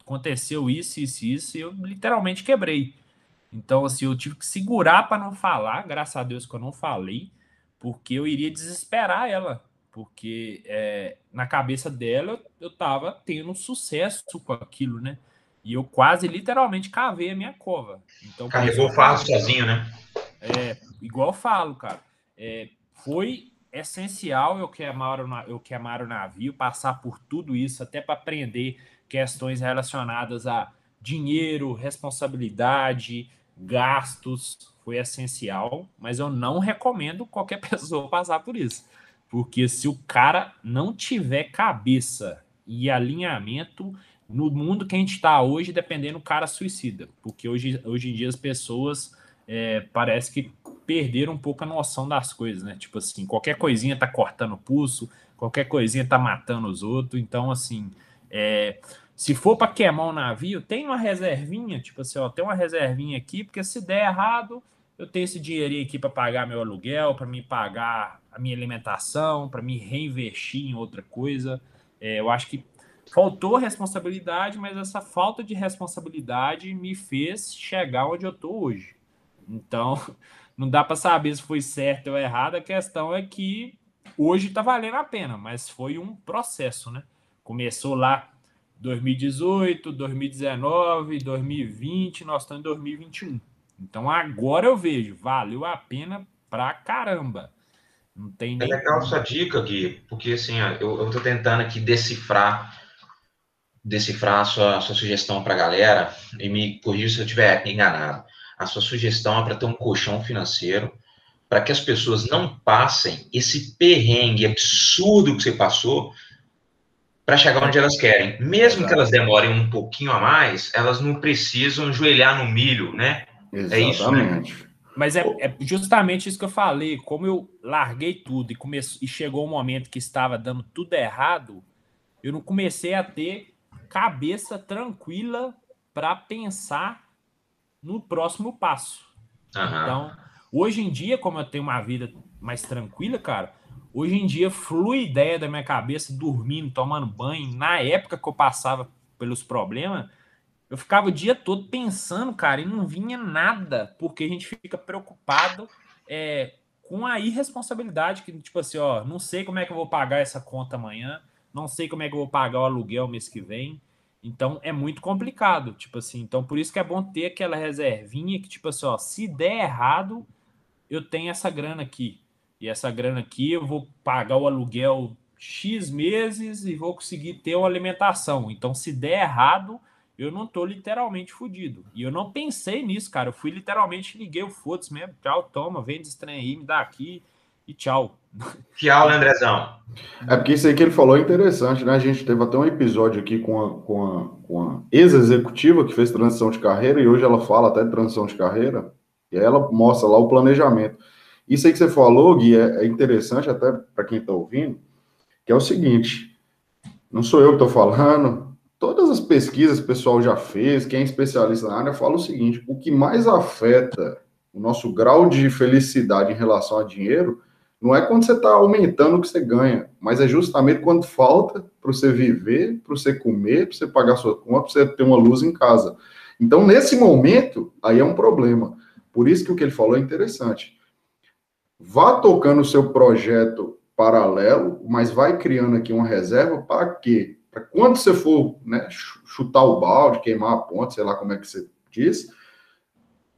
aconteceu isso, isso, isso, e eu literalmente quebrei. Então, assim, eu tive que segurar para não falar, graças a Deus que eu não falei, porque eu iria desesperar ela porque é, na cabeça dela eu estava tendo sucesso com aquilo, né? E eu quase literalmente cavei a minha cova. Então, Carregou o fardo sozinho, né? É, igual eu falo, cara. É, foi essencial eu queimar, eu queimar o navio, passar por tudo isso, até para aprender questões relacionadas a dinheiro, responsabilidade, gastos. Foi essencial, mas eu não recomendo qualquer pessoa passar por isso. Porque se o cara não tiver cabeça e alinhamento, no mundo que a gente está hoje, dependendo, o cara suicida. Porque hoje, hoje em dia as pessoas é, parece que perderam um pouco a noção das coisas, né? Tipo assim, qualquer coisinha tá cortando o pulso, qualquer coisinha tá matando os outros. Então, assim, é, se for para queimar o um navio, tem uma reservinha, tipo assim, ó, tem uma reservinha aqui, porque se der errado, eu tenho esse dinheirinho aqui para pagar meu aluguel, para me pagar a minha alimentação, para me reinvestir em outra coisa. É, eu acho que faltou responsabilidade, mas essa falta de responsabilidade me fez chegar onde eu estou hoje. Então, não dá para saber se foi certo ou errado. A questão é que hoje está valendo a pena, mas foi um processo, né? Começou lá 2018, 2019, 2020, nós estamos em 2021. Então agora eu vejo, valeu a pena pra caramba. Não tem É nem. legal sua dica, Gui, porque assim, eu, eu tô tentando aqui decifrar decifrar a sua, a sua sugestão para a galera e me corrija se eu estiver enganado. A sua sugestão é para ter um colchão financeiro para que as pessoas não passem esse perrengue absurdo que você passou para chegar onde elas querem. Mesmo que elas demorem um pouquinho a mais, elas não precisam ajoelhar no milho, né? É isso, né? Exatamente. Mas é, é justamente isso que eu falei. Como eu larguei tudo e, começou, e chegou um momento que estava dando tudo errado, eu não comecei a ter cabeça tranquila para pensar no próximo passo. Aham. Então, hoje em dia, como eu tenho uma vida mais tranquila, cara, hoje em dia flui ideia da minha cabeça dormindo, tomando banho. Na época que eu passava pelos problemas, eu ficava o dia todo pensando, cara, e não vinha nada, porque a gente fica preocupado é, com a irresponsabilidade, que tipo assim, ó, não sei como é que eu vou pagar essa conta amanhã, não sei como é que eu vou pagar o aluguel mês que vem. Então é muito complicado, tipo assim. Então por isso que é bom ter aquela reservinha que tipo assim, ó, se der errado, eu tenho essa grana aqui. E essa grana aqui eu vou pagar o aluguel X meses e vou conseguir ter uma alimentação. Então se der errado, eu não tô literalmente fudido. E eu não pensei nisso, cara. Eu fui literalmente, liguei o foda-se mesmo. Tchau, toma, vende esse trem aí, me dá aqui e tchau. Que aula, Andrezão. É porque isso aí que ele falou é interessante, né? A gente teve até um episódio aqui com a, com a, com a ex-executiva que fez transição de carreira e hoje ela fala até de transição de carreira e aí ela mostra lá o planejamento. Isso aí que você falou, Gui, é, é interessante até para quem está ouvindo, que é o seguinte: não sou eu que estou falando, todas as pesquisas que o pessoal já fez, quem é especialista na área, fala o seguinte: o que mais afeta o nosso grau de felicidade em relação a dinheiro não é quando você está aumentando o que você ganha, mas é justamente quando falta para você viver, para você comer, para você pagar sua conta, para você ter uma luz em casa. Então, nesse momento, aí é um problema. Por isso que o que ele falou é interessante. Vá tocando o seu projeto paralelo, mas vai criando aqui uma reserva para quê? Para quando você for né, chutar o balde, queimar a ponte, sei lá como é que você diz,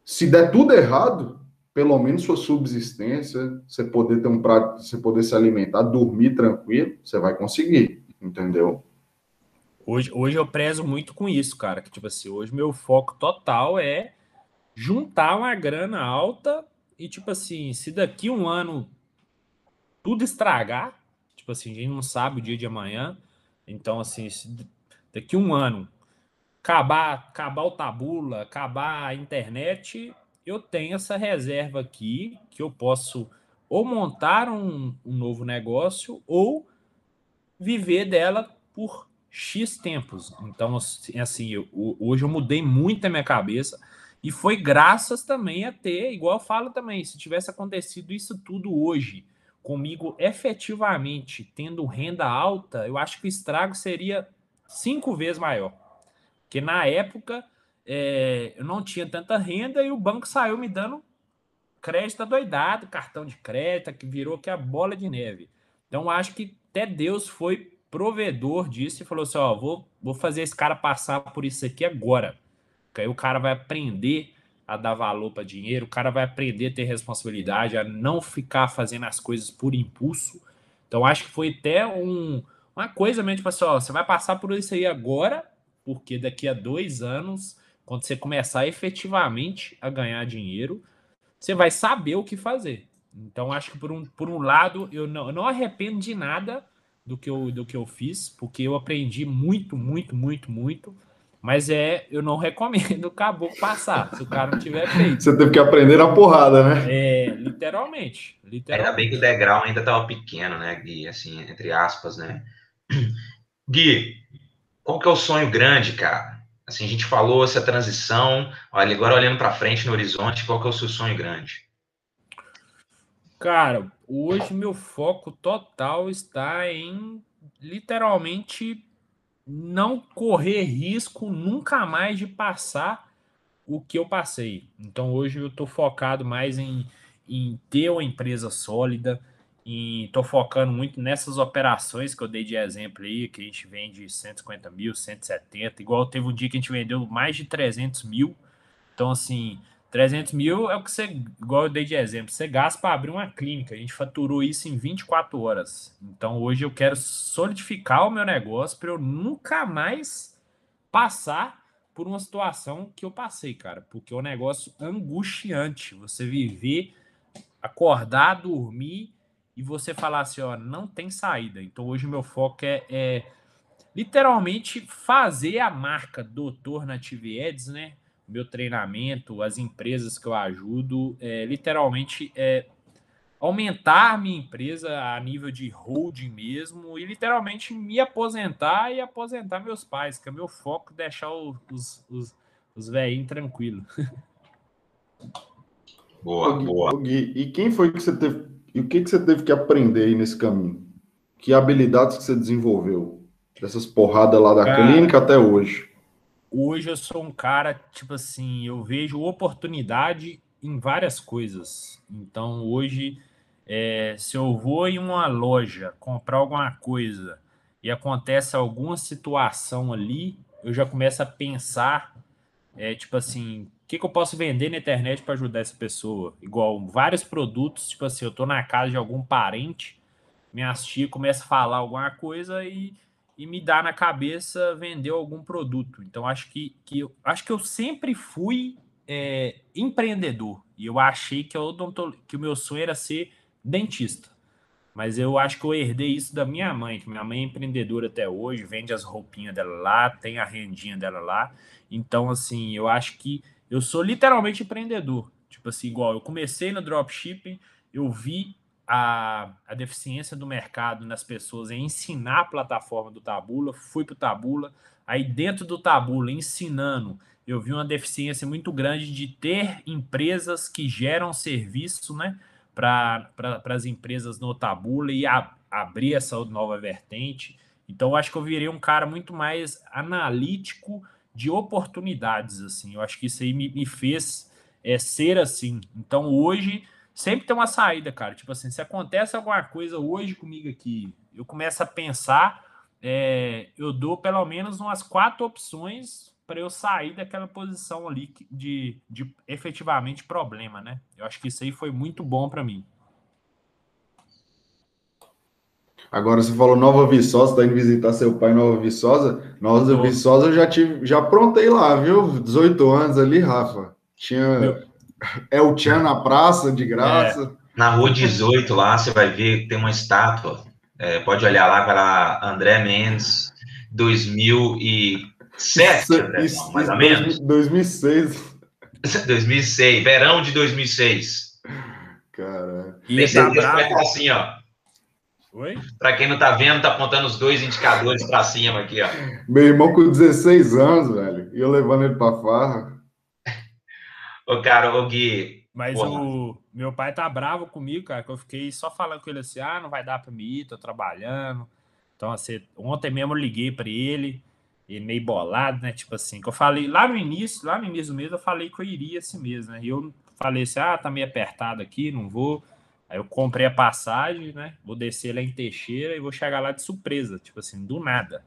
se der tudo errado, pelo menos sua subsistência, você poder ter um prato, você poder se alimentar, dormir tranquilo, você vai conseguir, entendeu? Hoje, hoje eu prezo muito com isso, cara. Que tipo assim, hoje meu foco total é juntar uma grana alta e tipo assim, se daqui um ano tudo estragar, tipo assim, a gente não sabe o dia de amanhã. Então, assim, daqui um ano acabar, acabar o tabula, acabar a internet, eu tenho essa reserva aqui que eu posso ou montar um, um novo negócio ou viver dela por X tempos. Então, assim, eu, hoje eu mudei muito a minha cabeça e foi graças também a ter, igual eu falo também, se tivesse acontecido isso tudo hoje, comigo efetivamente tendo renda alta, eu acho que o estrago seria cinco vezes maior. Porque na época é, eu não tinha tanta renda e o banco saiu me dando crédito doidado, cartão de crédito, que virou que a bola de neve. Então acho que até Deus foi provedor disso e falou assim: ó, vou, vou fazer esse cara passar por isso aqui agora. Aí o cara vai aprender a dar valor para dinheiro, o cara vai aprender a ter responsabilidade, a não ficar fazendo as coisas por impulso. Então acho que foi até um, uma coisa mesmo, tipo assim, ó, você vai passar por isso aí agora, porque daqui a dois anos, quando você começar efetivamente a ganhar dinheiro, você vai saber o que fazer. Então acho que por um, por um lado eu não, eu não arrependo de nada do que, eu, do que eu fiz, porque eu aprendi muito, muito, muito, muito. Mas é, eu não recomendo o caboclo passar, se o cara não tiver feito. Você teve que aprender na porrada, né? É, literalmente. literalmente. Ainda bem que o degrau ainda estava pequeno, né, Gui? Assim, entre aspas, né? Gui, qual que é o sonho grande, cara? Assim, a gente falou essa transição, olha, agora olhando para frente no horizonte, qual que é o seu sonho grande? Cara, hoje meu foco total está em literalmente não correr risco nunca mais de passar o que eu passei. Então hoje eu estou focado mais em, em ter uma empresa sólida, Estou focando muito nessas operações que eu dei de exemplo aí, que a gente vende 150 mil, 170, igual teve um dia que a gente vendeu mais de 300 mil. Então, assim, 300 mil é o que você, igual eu dei de exemplo, você gasta para abrir uma clínica. A gente faturou isso em 24 horas. Então, hoje eu quero solidificar o meu negócio para eu nunca mais passar por uma situação que eu passei, cara, porque é um negócio angustiante. Você viver, acordar, dormir e você falar assim, ó, não tem saída. Então hoje o meu foco é, é literalmente fazer a marca Doutor Native Eds, né? Meu treinamento, as empresas que eu ajudo, é, literalmente é aumentar minha empresa a nível de holding mesmo e literalmente me aposentar e aposentar meus pais, que é meu foco deixar os, os, os velhinhos tranquilos. Boa, boa. Gui, e quem foi que você teve e o que, que você teve que aprender aí nesse caminho? Que habilidades que você desenvolveu? Dessas porradas lá da cara, clínica até hoje. Hoje eu sou um cara, tipo assim, eu vejo oportunidade em várias coisas. Então, hoje, é, se eu vou em uma loja comprar alguma coisa e acontece alguma situação ali, eu já começo a pensar, é, tipo assim, que, que eu posso vender na internet para ajudar essa pessoa? Igual vários produtos, tipo assim, eu tô na casa de algum parente, minha tia começa a falar alguma coisa e, e me dá na cabeça vender algum produto. Então acho que, que eu acho que eu sempre fui é, empreendedor e eu achei que, eu que o meu sonho era ser dentista. Mas eu acho que eu herdei isso da minha mãe, que minha mãe é empreendedora até hoje, vende as roupinhas dela lá, tem a rendinha dela lá. Então, assim, eu acho que eu sou literalmente empreendedor. Tipo assim, igual eu comecei no dropshipping, eu vi a, a deficiência do mercado nas pessoas em ensinar a plataforma do Tabula, fui para o Tabula, aí dentro do Tabula, ensinando, eu vi uma deficiência muito grande de ter empresas que geram serviço né, para as empresas no Tabula e a, abrir essa nova vertente. Então, acho que eu virei um cara muito mais analítico de oportunidades, assim. Eu acho que isso aí me, me fez é, ser assim. Então, hoje, sempre tem uma saída, cara. Tipo assim, se acontece alguma coisa hoje comigo aqui, eu começo a pensar, é, eu dou pelo menos umas quatro opções para eu sair daquela posição ali de, de efetivamente problema, né? Eu acho que isso aí foi muito bom para mim. Agora você falou Nova Viçosa, tá indo visitar seu pai Nova Viçosa. Nova. Viçosa eu já tive, já aprontei lá, viu? 18 anos ali, Rafa. Tinha Meu... é o Tchan na praça de graça. É. Na rua 18 lá, você vai ver tem uma estátua. É, pode olhar lá para André Mendes 2007, André, isso, mais ou menos. 2006. 2006, verão de 2006. Cara. E tá bravo. assim, ó. Oi? Para quem não tá vendo, tá apontando os dois indicadores para cima aqui, ó. Meu irmão com 16 anos, velho. E eu levando ele para farra. Ô, cara, ô Gui. Mas porra. o meu pai tá bravo comigo, cara, que eu fiquei só falando com ele assim: ah, não vai dar para mim ir, tô trabalhando. Então, assim, ontem mesmo eu liguei para ele, e meio bolado, né? Tipo assim, que eu falei lá no início, lá no início do mês, eu falei que eu iria assim mesmo, né? E eu falei assim: ah, tá meio apertado aqui, não vou. Aí eu comprei a passagem, né? Vou descer lá em Teixeira e vou chegar lá de surpresa, tipo assim, do nada.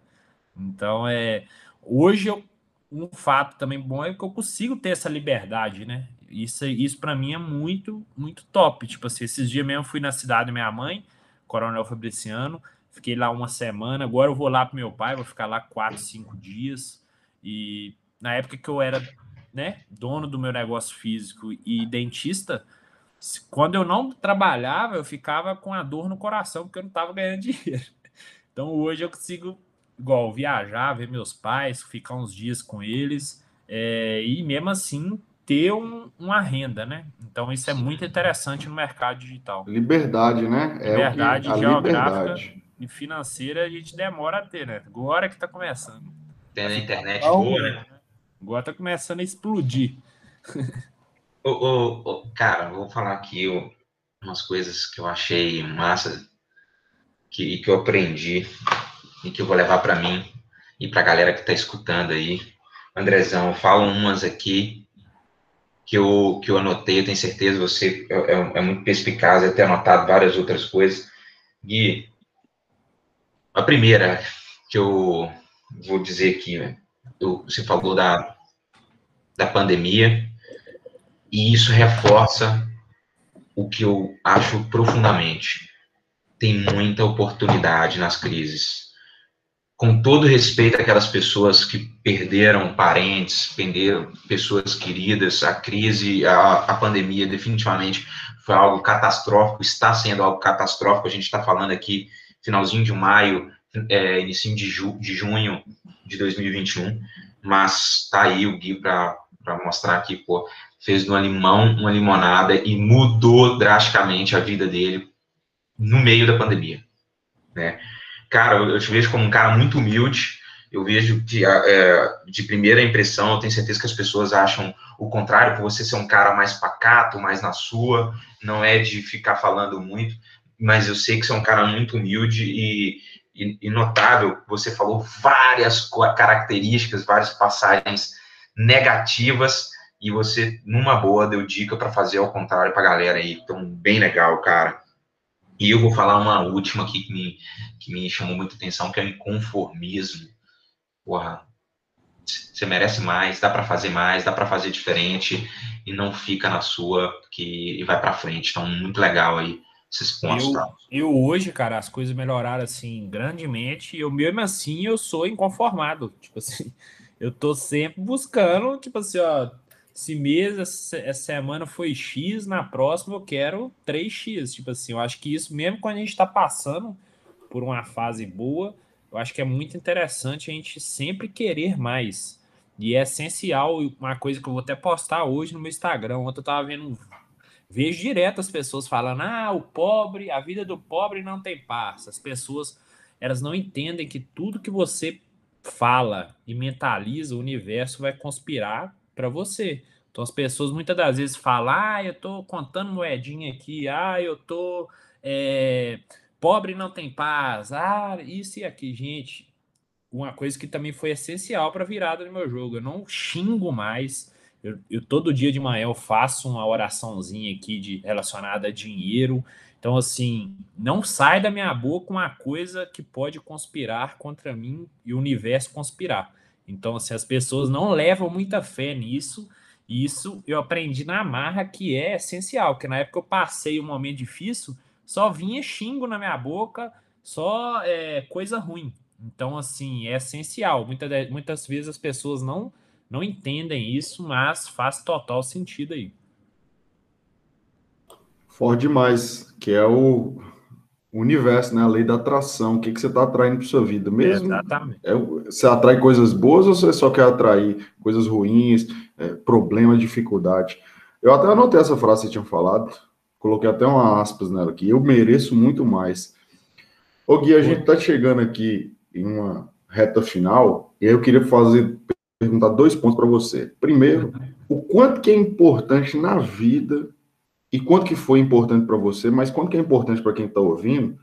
Então, é. Hoje, eu, um fato também bom é que eu consigo ter essa liberdade, né? Isso, isso para mim é muito, muito top. Tipo assim, esses dias mesmo fui na cidade da minha mãe, Coronel Fabriciano, fiquei lá uma semana. Agora eu vou lá pro meu pai, vou ficar lá quatro, cinco dias. E na época que eu era, né, dono do meu negócio físico e dentista, quando eu não trabalhava, eu ficava com a dor no coração porque eu não estava ganhando dinheiro. Então hoje eu consigo, igual, viajar, ver meus pais, ficar uns dias com eles é, e mesmo assim ter um, uma renda, né? Então isso é muito interessante no mercado digital. Liberdade, né? É liberdade que, geográfica liberdade. e financeira a gente demora a ter, né? Agora que está começando. Tem na internet boa, né? Agora está começando a explodir. Ô, ô, ô, cara, vou falar aqui ó, umas coisas que eu achei massa que, que eu aprendi e que eu vou levar para mim e para a galera que está escutando aí. Andrezão, fala umas aqui que eu, que eu anotei, eu tenho certeza, você é, é, é muito perspicaz, é ter anotado várias outras coisas. Gui, a primeira que eu vou dizer aqui, né? eu, você falou da, da pandemia, e isso reforça o que eu acho profundamente. Tem muita oportunidade nas crises com todo respeito àquelas pessoas que perderam parentes, perderam pessoas queridas, a crise, a, a pandemia definitivamente foi algo catastrófico, está sendo algo catastrófico, a gente está falando aqui finalzinho de maio, é, início de, ju, de junho de 2021, mas tá aí o Gui para mostrar que, pô, fez do limão uma limonada e mudou drasticamente a vida dele no meio da pandemia, né? Cara, eu te vejo como um cara muito humilde. Eu vejo que, é, de primeira impressão, eu tenho certeza que as pessoas acham o contrário, por você ser um cara mais pacato, mais na sua, não é de ficar falando muito, mas eu sei que você é um cara muito humilde e, e, e notável. Você falou várias características, várias passagens negativas, e você, numa boa, deu dica para fazer ao contrário para a galera aí. Então, bem legal, cara. E eu vou falar uma última aqui que me, que me chamou muita atenção, que é o inconformismo. Porra, você merece mais, dá para fazer mais, dá para fazer diferente e não fica na sua que e vai para frente. Então, muito legal aí esses pontos. Eu, tá? eu hoje, cara, as coisas melhoraram assim grandemente e eu mesmo assim eu sou inconformado. Tipo assim, eu tô sempre buscando, tipo assim, ó, se mês, essa semana foi X, na próxima eu quero 3X. Tipo assim, eu acho que isso, mesmo quando a gente está passando por uma fase boa, eu acho que é muito interessante a gente sempre querer mais. E é essencial, uma coisa que eu vou até postar hoje no meu Instagram. Ontem eu tava vendo, vejo direto as pessoas falando: ah, o pobre, a vida do pobre não tem paz. As pessoas, elas não entendem que tudo que você fala e mentaliza, o universo vai conspirar para você. Então as pessoas muitas das vezes falam: ah, eu estou contando moedinha aqui, ah, eu tô é, pobre não tem paz, ah, isso e aqui, gente. Uma coisa que também foi essencial para a virada do meu jogo. Eu não xingo mais. Eu, eu, todo dia de manhã eu faço uma oraçãozinha aqui de relacionada a dinheiro. Então, assim, não sai da minha boca uma coisa que pode conspirar contra mim e o universo conspirar. Então, assim, as pessoas não levam muita fé nisso. Isso eu aprendi na marra que é essencial, porque na época eu passei um momento difícil, só vinha xingo na minha boca, só é, coisa ruim. Então, assim, é essencial. Muitas, muitas vezes as pessoas não, não entendem isso, mas faz total sentido aí. Forte demais, que é o, o universo, né? A lei da atração. O que, que você está atraindo para sua vida? Mesmo Exatamente. É, você atrai coisas boas ou você só quer atrair coisas ruins, é, problema, dificuldade? Eu até anotei essa frase que você tinha falado, coloquei até uma aspas nela aqui. Eu mereço muito mais. Ô Gui, a gente está chegando aqui em uma reta final e eu queria fazer perguntar dois pontos para você. Primeiro, o quanto que é importante na vida e quanto que foi importante para você, mas quanto que é importante para quem está ouvindo,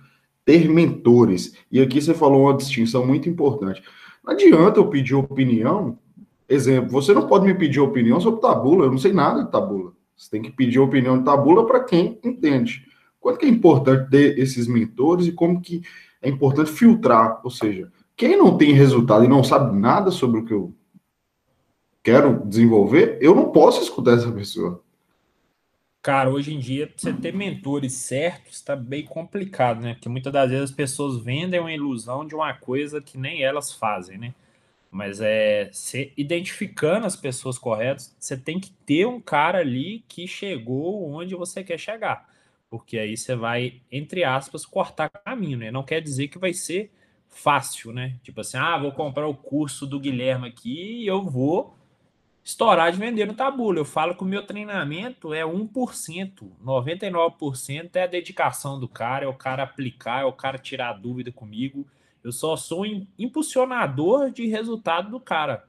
ter mentores. E aqui você falou uma distinção muito importante. Não adianta eu pedir opinião. Exemplo, você não pode me pedir opinião sobre tabula, eu não sei nada de tabula. Você tem que pedir opinião de tabula para quem entende. Quanto que é importante ter esses mentores e como que é importante filtrar, ou seja, quem não tem resultado e não sabe nada sobre o que eu quero desenvolver, eu não posso escutar essa pessoa. Cara, hoje em dia, você ter mentores certos está bem complicado, né? Porque muitas das vezes as pessoas vendem uma ilusão de uma coisa que nem elas fazem, né? Mas é você identificando as pessoas corretas, você tem que ter um cara ali que chegou onde você quer chegar. Porque aí você vai, entre aspas, cortar caminho, né? Não quer dizer que vai ser fácil, né? Tipo assim, ah, vou comprar o curso do Guilherme aqui e eu vou estourar de vender no Tabula. Eu falo que o meu treinamento é 1%, 99% é a dedicação do cara, é o cara aplicar, é o cara tirar dúvida comigo. Eu só sou impulsionador de resultado do cara.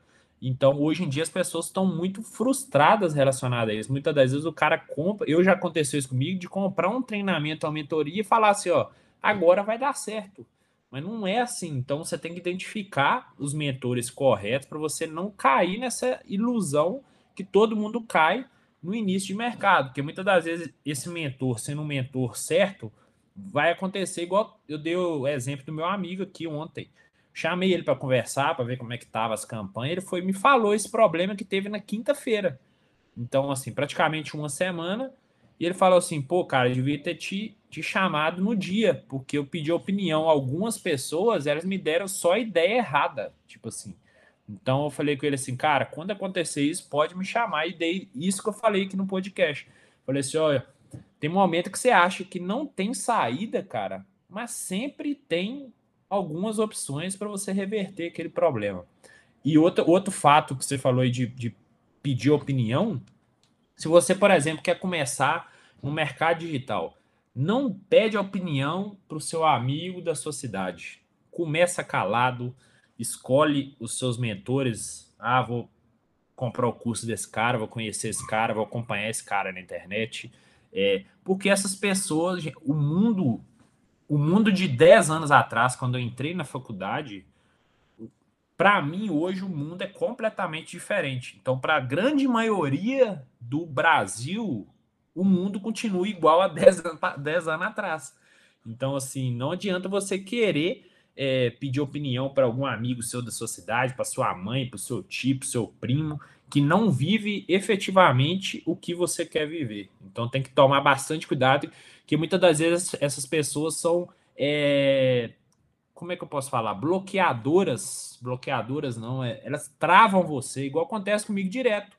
Então, hoje em dia, as pessoas estão muito frustradas relacionadas a isso. Muitas das vezes o cara compra. Eu já aconteceu isso comigo, de comprar um treinamento, uma mentoria e falar assim: ó, agora vai dar certo. Mas não é assim. Então você tem que identificar os mentores corretos para você não cair nessa ilusão que todo mundo cai no início de mercado, porque muitas das vezes esse mentor, sendo um mentor certo, vai acontecer igual eu dei o exemplo do meu amigo aqui ontem. Chamei ele para conversar, para ver como é que tava as campanhas. Ele foi me falou esse problema que teve na quinta-feira. Então, assim, praticamente uma semana. Ele falou assim: pô, cara, eu devia ter te, te chamado no dia, porque eu pedi opinião. Algumas pessoas, elas me deram só ideia errada. Tipo assim. Então eu falei com ele assim, cara, quando acontecer isso, pode me chamar. E dei isso que eu falei aqui no podcast. Falei assim: olha, tem momento que você acha que não tem saída, cara, mas sempre tem algumas opções para você reverter aquele problema. E outro, outro fato que você falou aí de, de pedir opinião, se você, por exemplo, quer começar no mercado digital, não pede opinião para o seu amigo da sua cidade. Começa calado, escolhe os seus mentores. Ah, vou comprar o curso desse cara, vou conhecer esse cara, vou acompanhar esse cara na internet. É, porque essas pessoas, o mundo o mundo de 10 anos atrás, quando eu entrei na faculdade, para mim hoje o mundo é completamente diferente. Então, para a grande maioria do Brasil, o mundo continua igual a 10 anos, 10 anos atrás. Então, assim, não adianta você querer é, pedir opinião para algum amigo seu da sua cidade, para sua mãe, para o seu tio, para seu primo, que não vive efetivamente o que você quer viver. Então tem que tomar bastante cuidado, que muitas das vezes essas pessoas são. É, como é que eu posso falar? Bloqueadoras. Bloqueadoras não, é, elas travam você, igual acontece comigo direto.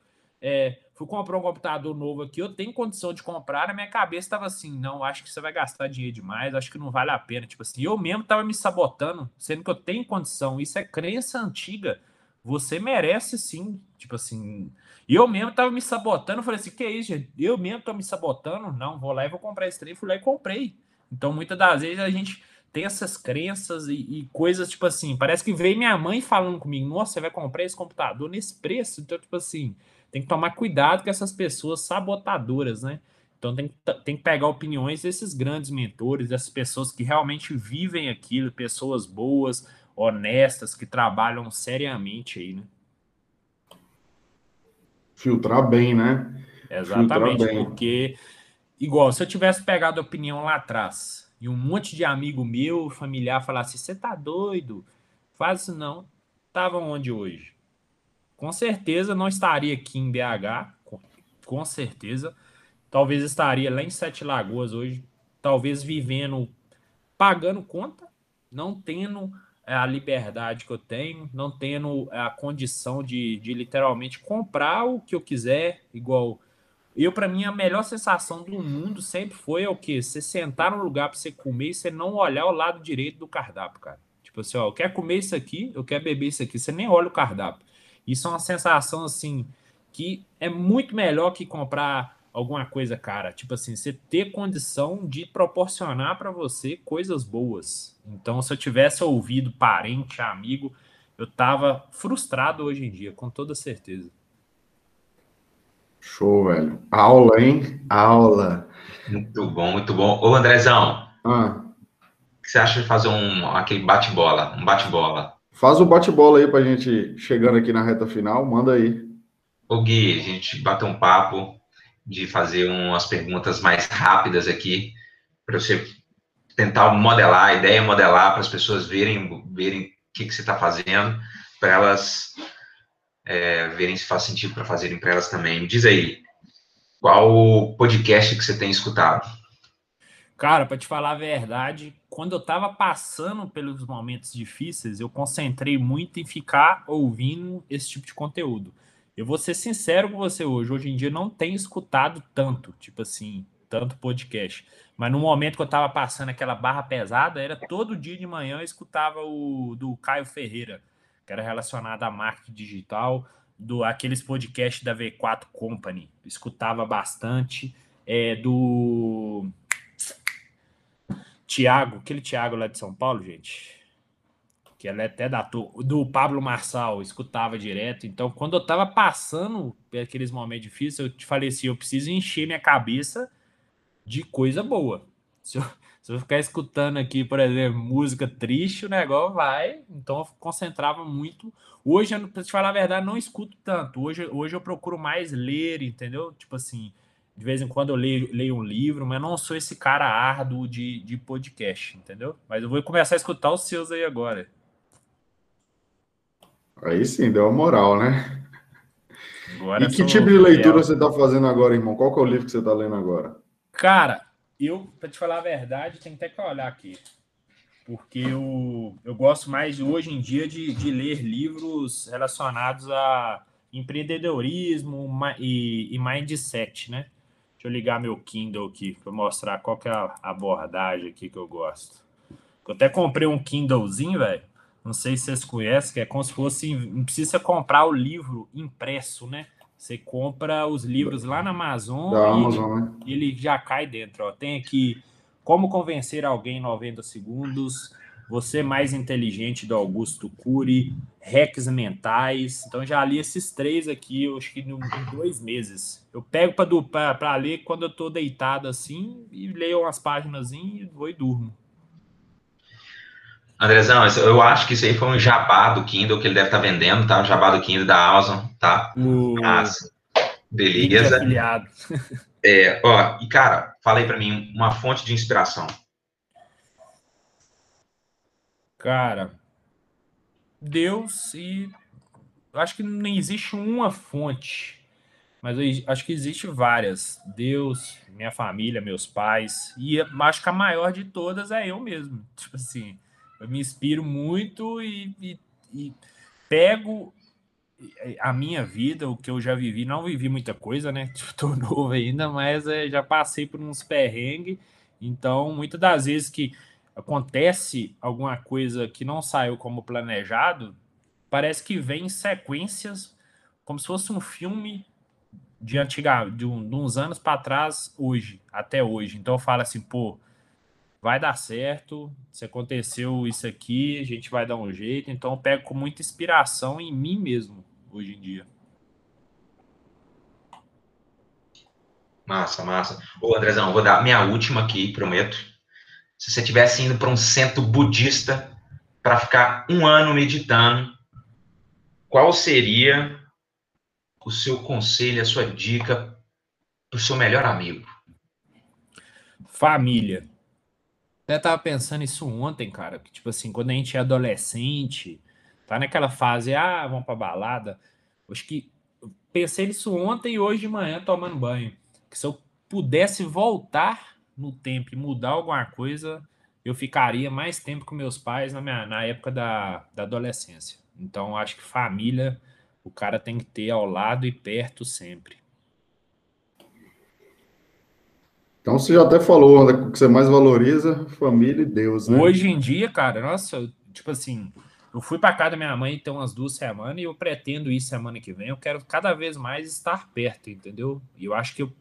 É, fui comprar um computador novo aqui, eu tenho condição de comprar, na minha cabeça estava assim, não, acho que você vai gastar dinheiro demais, acho que não vale a pena. Tipo assim, eu mesmo estava me sabotando, sendo que eu tenho condição. Isso é crença antiga você merece sim. Tipo assim, eu mesmo tava me sabotando, falei assim, que isso, gente? Eu mesmo tô me sabotando, não, vou lá e vou comprar esse trem, fui lá e comprei. Então, muitas das vezes a gente tem essas crenças e, e, coisas, tipo assim, parece que veio minha mãe falando comigo, nossa, você vai comprar esse computador nesse preço? Então, tipo assim, tem que tomar cuidado com essas pessoas sabotadoras, né? Então tem, tem que pegar opiniões desses grandes mentores, dessas pessoas que realmente vivem aquilo, pessoas boas, honestas, que trabalham seriamente aí, né? Filtrar bem, né? Exatamente, bem. porque, igual, se eu tivesse pegado a opinião lá atrás e um monte de amigo meu, familiar, falasse: você tá doido? Faz isso não. Tava onde hoje? Com certeza não estaria aqui em BH, com, certeza. Talvez estaria lá em Sete Lagoas hoje, talvez vivendo, pagando conta, não tendo é a liberdade que eu tenho, não tendo a condição de, de literalmente comprar o que eu quiser, igual eu, para mim, a melhor sensação do mundo sempre foi o que? Você sentar num lugar para você comer e você não olhar o lado direito do cardápio, cara. Tipo assim, ó, eu quero comer isso aqui, eu quero beber isso aqui, você nem olha o cardápio. Isso é uma sensação, assim, que é muito melhor que comprar alguma coisa cara. Tipo assim, você ter condição de proporcionar para você coisas boas. Então, se eu tivesse ouvido parente, amigo, eu tava frustrado hoje em dia, com toda certeza. Show, velho. Aula, hein? Aula. Muito bom, muito bom. Ô, Andrezão. Ah. O que você acha de fazer um aquele bate-bola? Um bate-bola. Faz o bate-bola aí pra gente chegando aqui na reta final, manda aí. Ô Gui, a gente bater um papo, de fazer umas perguntas mais rápidas aqui, para você tentar modelar, a ideia é modelar para as pessoas verem, verem o que, que você está fazendo, para elas é, verem se faz sentido para fazerem para elas também. Me diz aí, qual o podcast que você tem escutado? Cara, para te falar a verdade, quando eu estava passando pelos momentos difíceis, eu concentrei muito em ficar ouvindo esse tipo de conteúdo. Eu vou ser sincero com você hoje. Hoje em dia não tenho escutado tanto, tipo assim, tanto podcast. Mas no momento que eu tava passando aquela barra pesada, era todo dia de manhã eu escutava o do Caio Ferreira, que era relacionado à marketing digital, do aqueles podcasts da V4 Company. escutava bastante. É, do Tiago, aquele Tiago lá de São Paulo, gente que ela é até da do Pablo Marçal, escutava direto. Então, quando eu tava passando aqueles momentos difíceis, eu te falei assim: eu preciso encher minha cabeça de coisa boa. Se eu, Se eu ficar escutando aqui, por exemplo, música triste, o negócio vai. Então eu concentrava muito. Hoje, para te falar a verdade, não escuto tanto. Hoje, hoje eu procuro mais ler, entendeu? Tipo assim, de vez em quando eu leio, leio um livro, mas não sou esse cara árduo de, de podcast, entendeu? Mas eu vou começar a escutar os seus aí agora. Aí sim, deu uma moral, né? Agora e que tipo de leitura você está fazendo agora, irmão? Qual é o livro que você está lendo agora? Cara, eu, para te falar a verdade, tem até que olhar aqui. Porque eu, eu gosto mais hoje em dia de, de ler livros relacionados a empreendedorismo e, e mindset, né? Deixa eu ligar meu Kindle aqui para mostrar qual que é a abordagem aqui que eu gosto. Eu até comprei um Kindlezinho, velho. Não sei se vocês conhecem, que é como se fosse. Não precisa comprar o livro impresso, né? Você compra os livros lá na Amazon, da Amazon, né? e ele já cai dentro. Ó. Tem aqui Como Convencer Alguém em 90 Segundos, Você Mais Inteligente do Augusto Cury, Hacks Mentais. Então já li esses três aqui, eu acho que em dois meses. Eu pego para ler quando eu estou deitado assim, e leio umas páginas e vou e durmo. Andrezão, eu acho que isso aí foi um jabá do Kindle que ele deve estar tá vendendo, tá? Um jabá do Kindle da Amazon, tá? Uh, Mas, beleza. É, ó, e cara, fala aí para mim uma fonte de inspiração. Cara, Deus e acho que não existe uma fonte, mas acho que existe várias. Deus, minha família, meus pais e acho que a maior de todas é eu mesmo. Tipo assim, eu me inspiro muito e, e, e pego a minha vida, o que eu já vivi, não vivi muita coisa, né? Estou novo ainda, mas é, já passei por uns perrengues. Então, muitas das vezes que acontece alguma coisa que não saiu como planejado, parece que vem em sequências, como se fosse um filme de antiga, de, um, de uns anos para trás, hoje, até hoje. Então, eu falo assim, pô, vai dar certo. Se aconteceu isso aqui, a gente vai dar um jeito. Então, eu pego com muita inspiração em mim mesmo, hoje em dia. Massa, massa. Ô, Andrezão, vou dar minha última aqui, prometo. Se você estivesse indo para um centro budista para ficar um ano meditando, qual seria o seu conselho, a sua dica para o seu melhor amigo? Família até tava pensando isso ontem, cara. Que, tipo assim, quando a gente é adolescente, tá naquela fase, ah, vamos pra balada. Acho que pensei nisso ontem e hoje de manhã tomando banho. Que se eu pudesse voltar no tempo e mudar alguma coisa, eu ficaria mais tempo com meus pais na, minha, na época da, da adolescência. Então, acho que família o cara tem que ter ao lado e perto sempre. Então você já até falou né, o que você mais valoriza, família e Deus, né? Hoje em dia, cara, nossa, tipo assim, eu fui para casa da minha mãe tem umas duas semanas e eu pretendo ir semana que vem. Eu quero cada vez mais estar perto, entendeu? E eu acho que eu,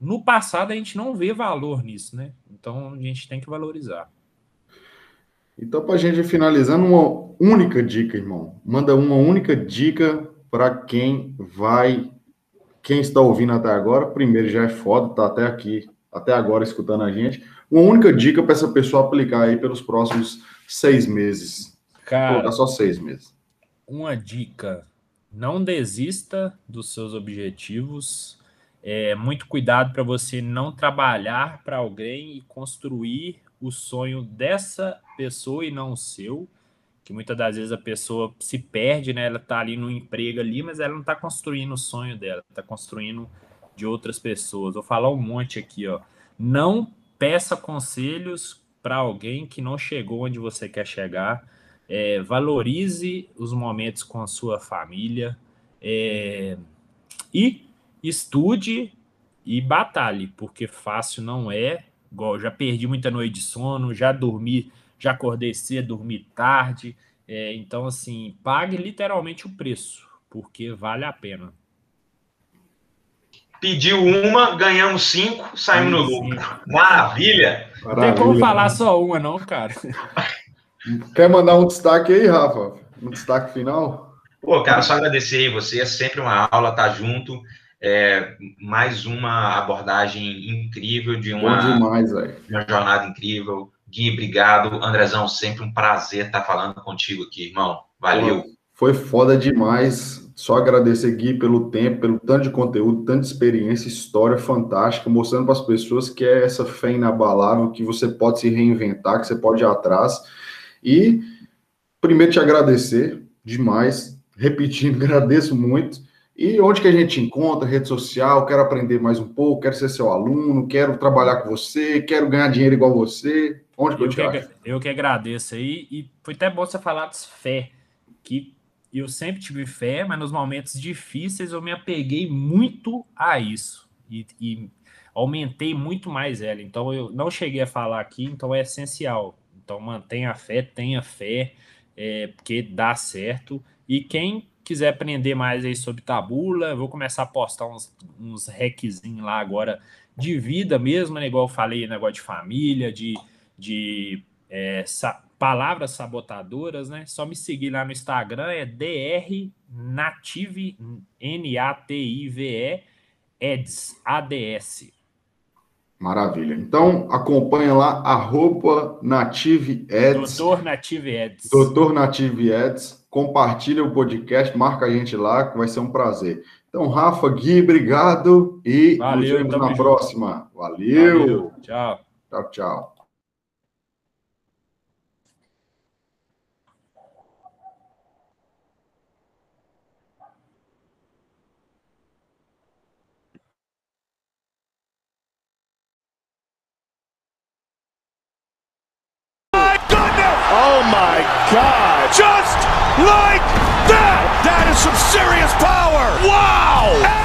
no passado a gente não vê valor nisso, né? Então a gente tem que valorizar. Então, para a gente finalizando, uma única dica, irmão. Manda uma única dica para quem vai quem está ouvindo até agora, primeiro já é foda, tá até aqui, até agora escutando a gente. Uma única dica para essa pessoa aplicar aí pelos próximos seis meses. Cara, só seis meses. Uma dica: não desista dos seus objetivos. É, muito cuidado para você não trabalhar para alguém e construir o sonho dessa pessoa e não o seu que muitas das vezes a pessoa se perde, né? Ela tá ali no emprego ali, mas ela não tá construindo o sonho dela, tá construindo de outras pessoas. Vou falar um monte aqui, ó. Não peça conselhos para alguém que não chegou onde você quer chegar. É, valorize os momentos com a sua família é, e estude e batalhe, porque fácil não é. Igual, já perdi muita noite de sono, já dormi já acordei cedo, dormi tarde. É, então, assim, pague literalmente o preço, porque vale a pena. Pediu uma, ganhamos cinco, saímos no lucro. Maravilha! Não tem como falar só uma, não, cara. Quer mandar um destaque aí, Rafa? Um destaque final? Pô, cara, só agradecer aí você. É sempre uma aula tá junto. É, mais uma abordagem incrível de uma, demais, uma jornada incrível. Gui, obrigado. Andrezão, sempre um prazer estar falando contigo aqui, irmão. Valeu. Foi foda demais. Só agradecer, Gui, pelo tempo, pelo tanto de conteúdo, tanta experiência, história fantástica, mostrando para as pessoas que é essa fé inabalável, que você pode se reinventar, que você pode ir atrás. E, primeiro, te agradecer demais, repetindo, agradeço muito. E onde que a gente encontra? Rede social, quero aprender mais um pouco, quero ser seu aluno, quero trabalhar com você, quero ganhar dinheiro igual você. Onde que eu, eu te que, acho? Eu que agradeço aí, e foi até bom você falar de fé, que eu sempre tive fé, mas nos momentos difíceis eu me apeguei muito a isso e, e, aumentei muito mais ela. Então eu não cheguei a falar aqui, então é essencial. Então mantenha a fé, tenha fé, é, porque dá certo. E quem quiser aprender mais aí sobre tabula, vou começar a postar uns, uns hackzinhos lá agora de vida mesmo, né? igual eu falei, negócio de família, de, de é, palavras sabotadoras, né? Só me seguir lá no Instagram, é DR Native, N-A-T-I-V-E, EDS, ADS. Maravilha. Então, acompanha lá, arroba Native Eds. Doutor Native Eds. Doutor Native Eds. Compartilha o podcast, marca a gente lá, que vai ser um prazer. Então, Rafa, Gui, obrigado e Valeu, nos vemos na junto. próxima. Valeu. Valeu. Tchau. Tchau, tchau. Oh my God! Just like that! That is some serious power! Wow!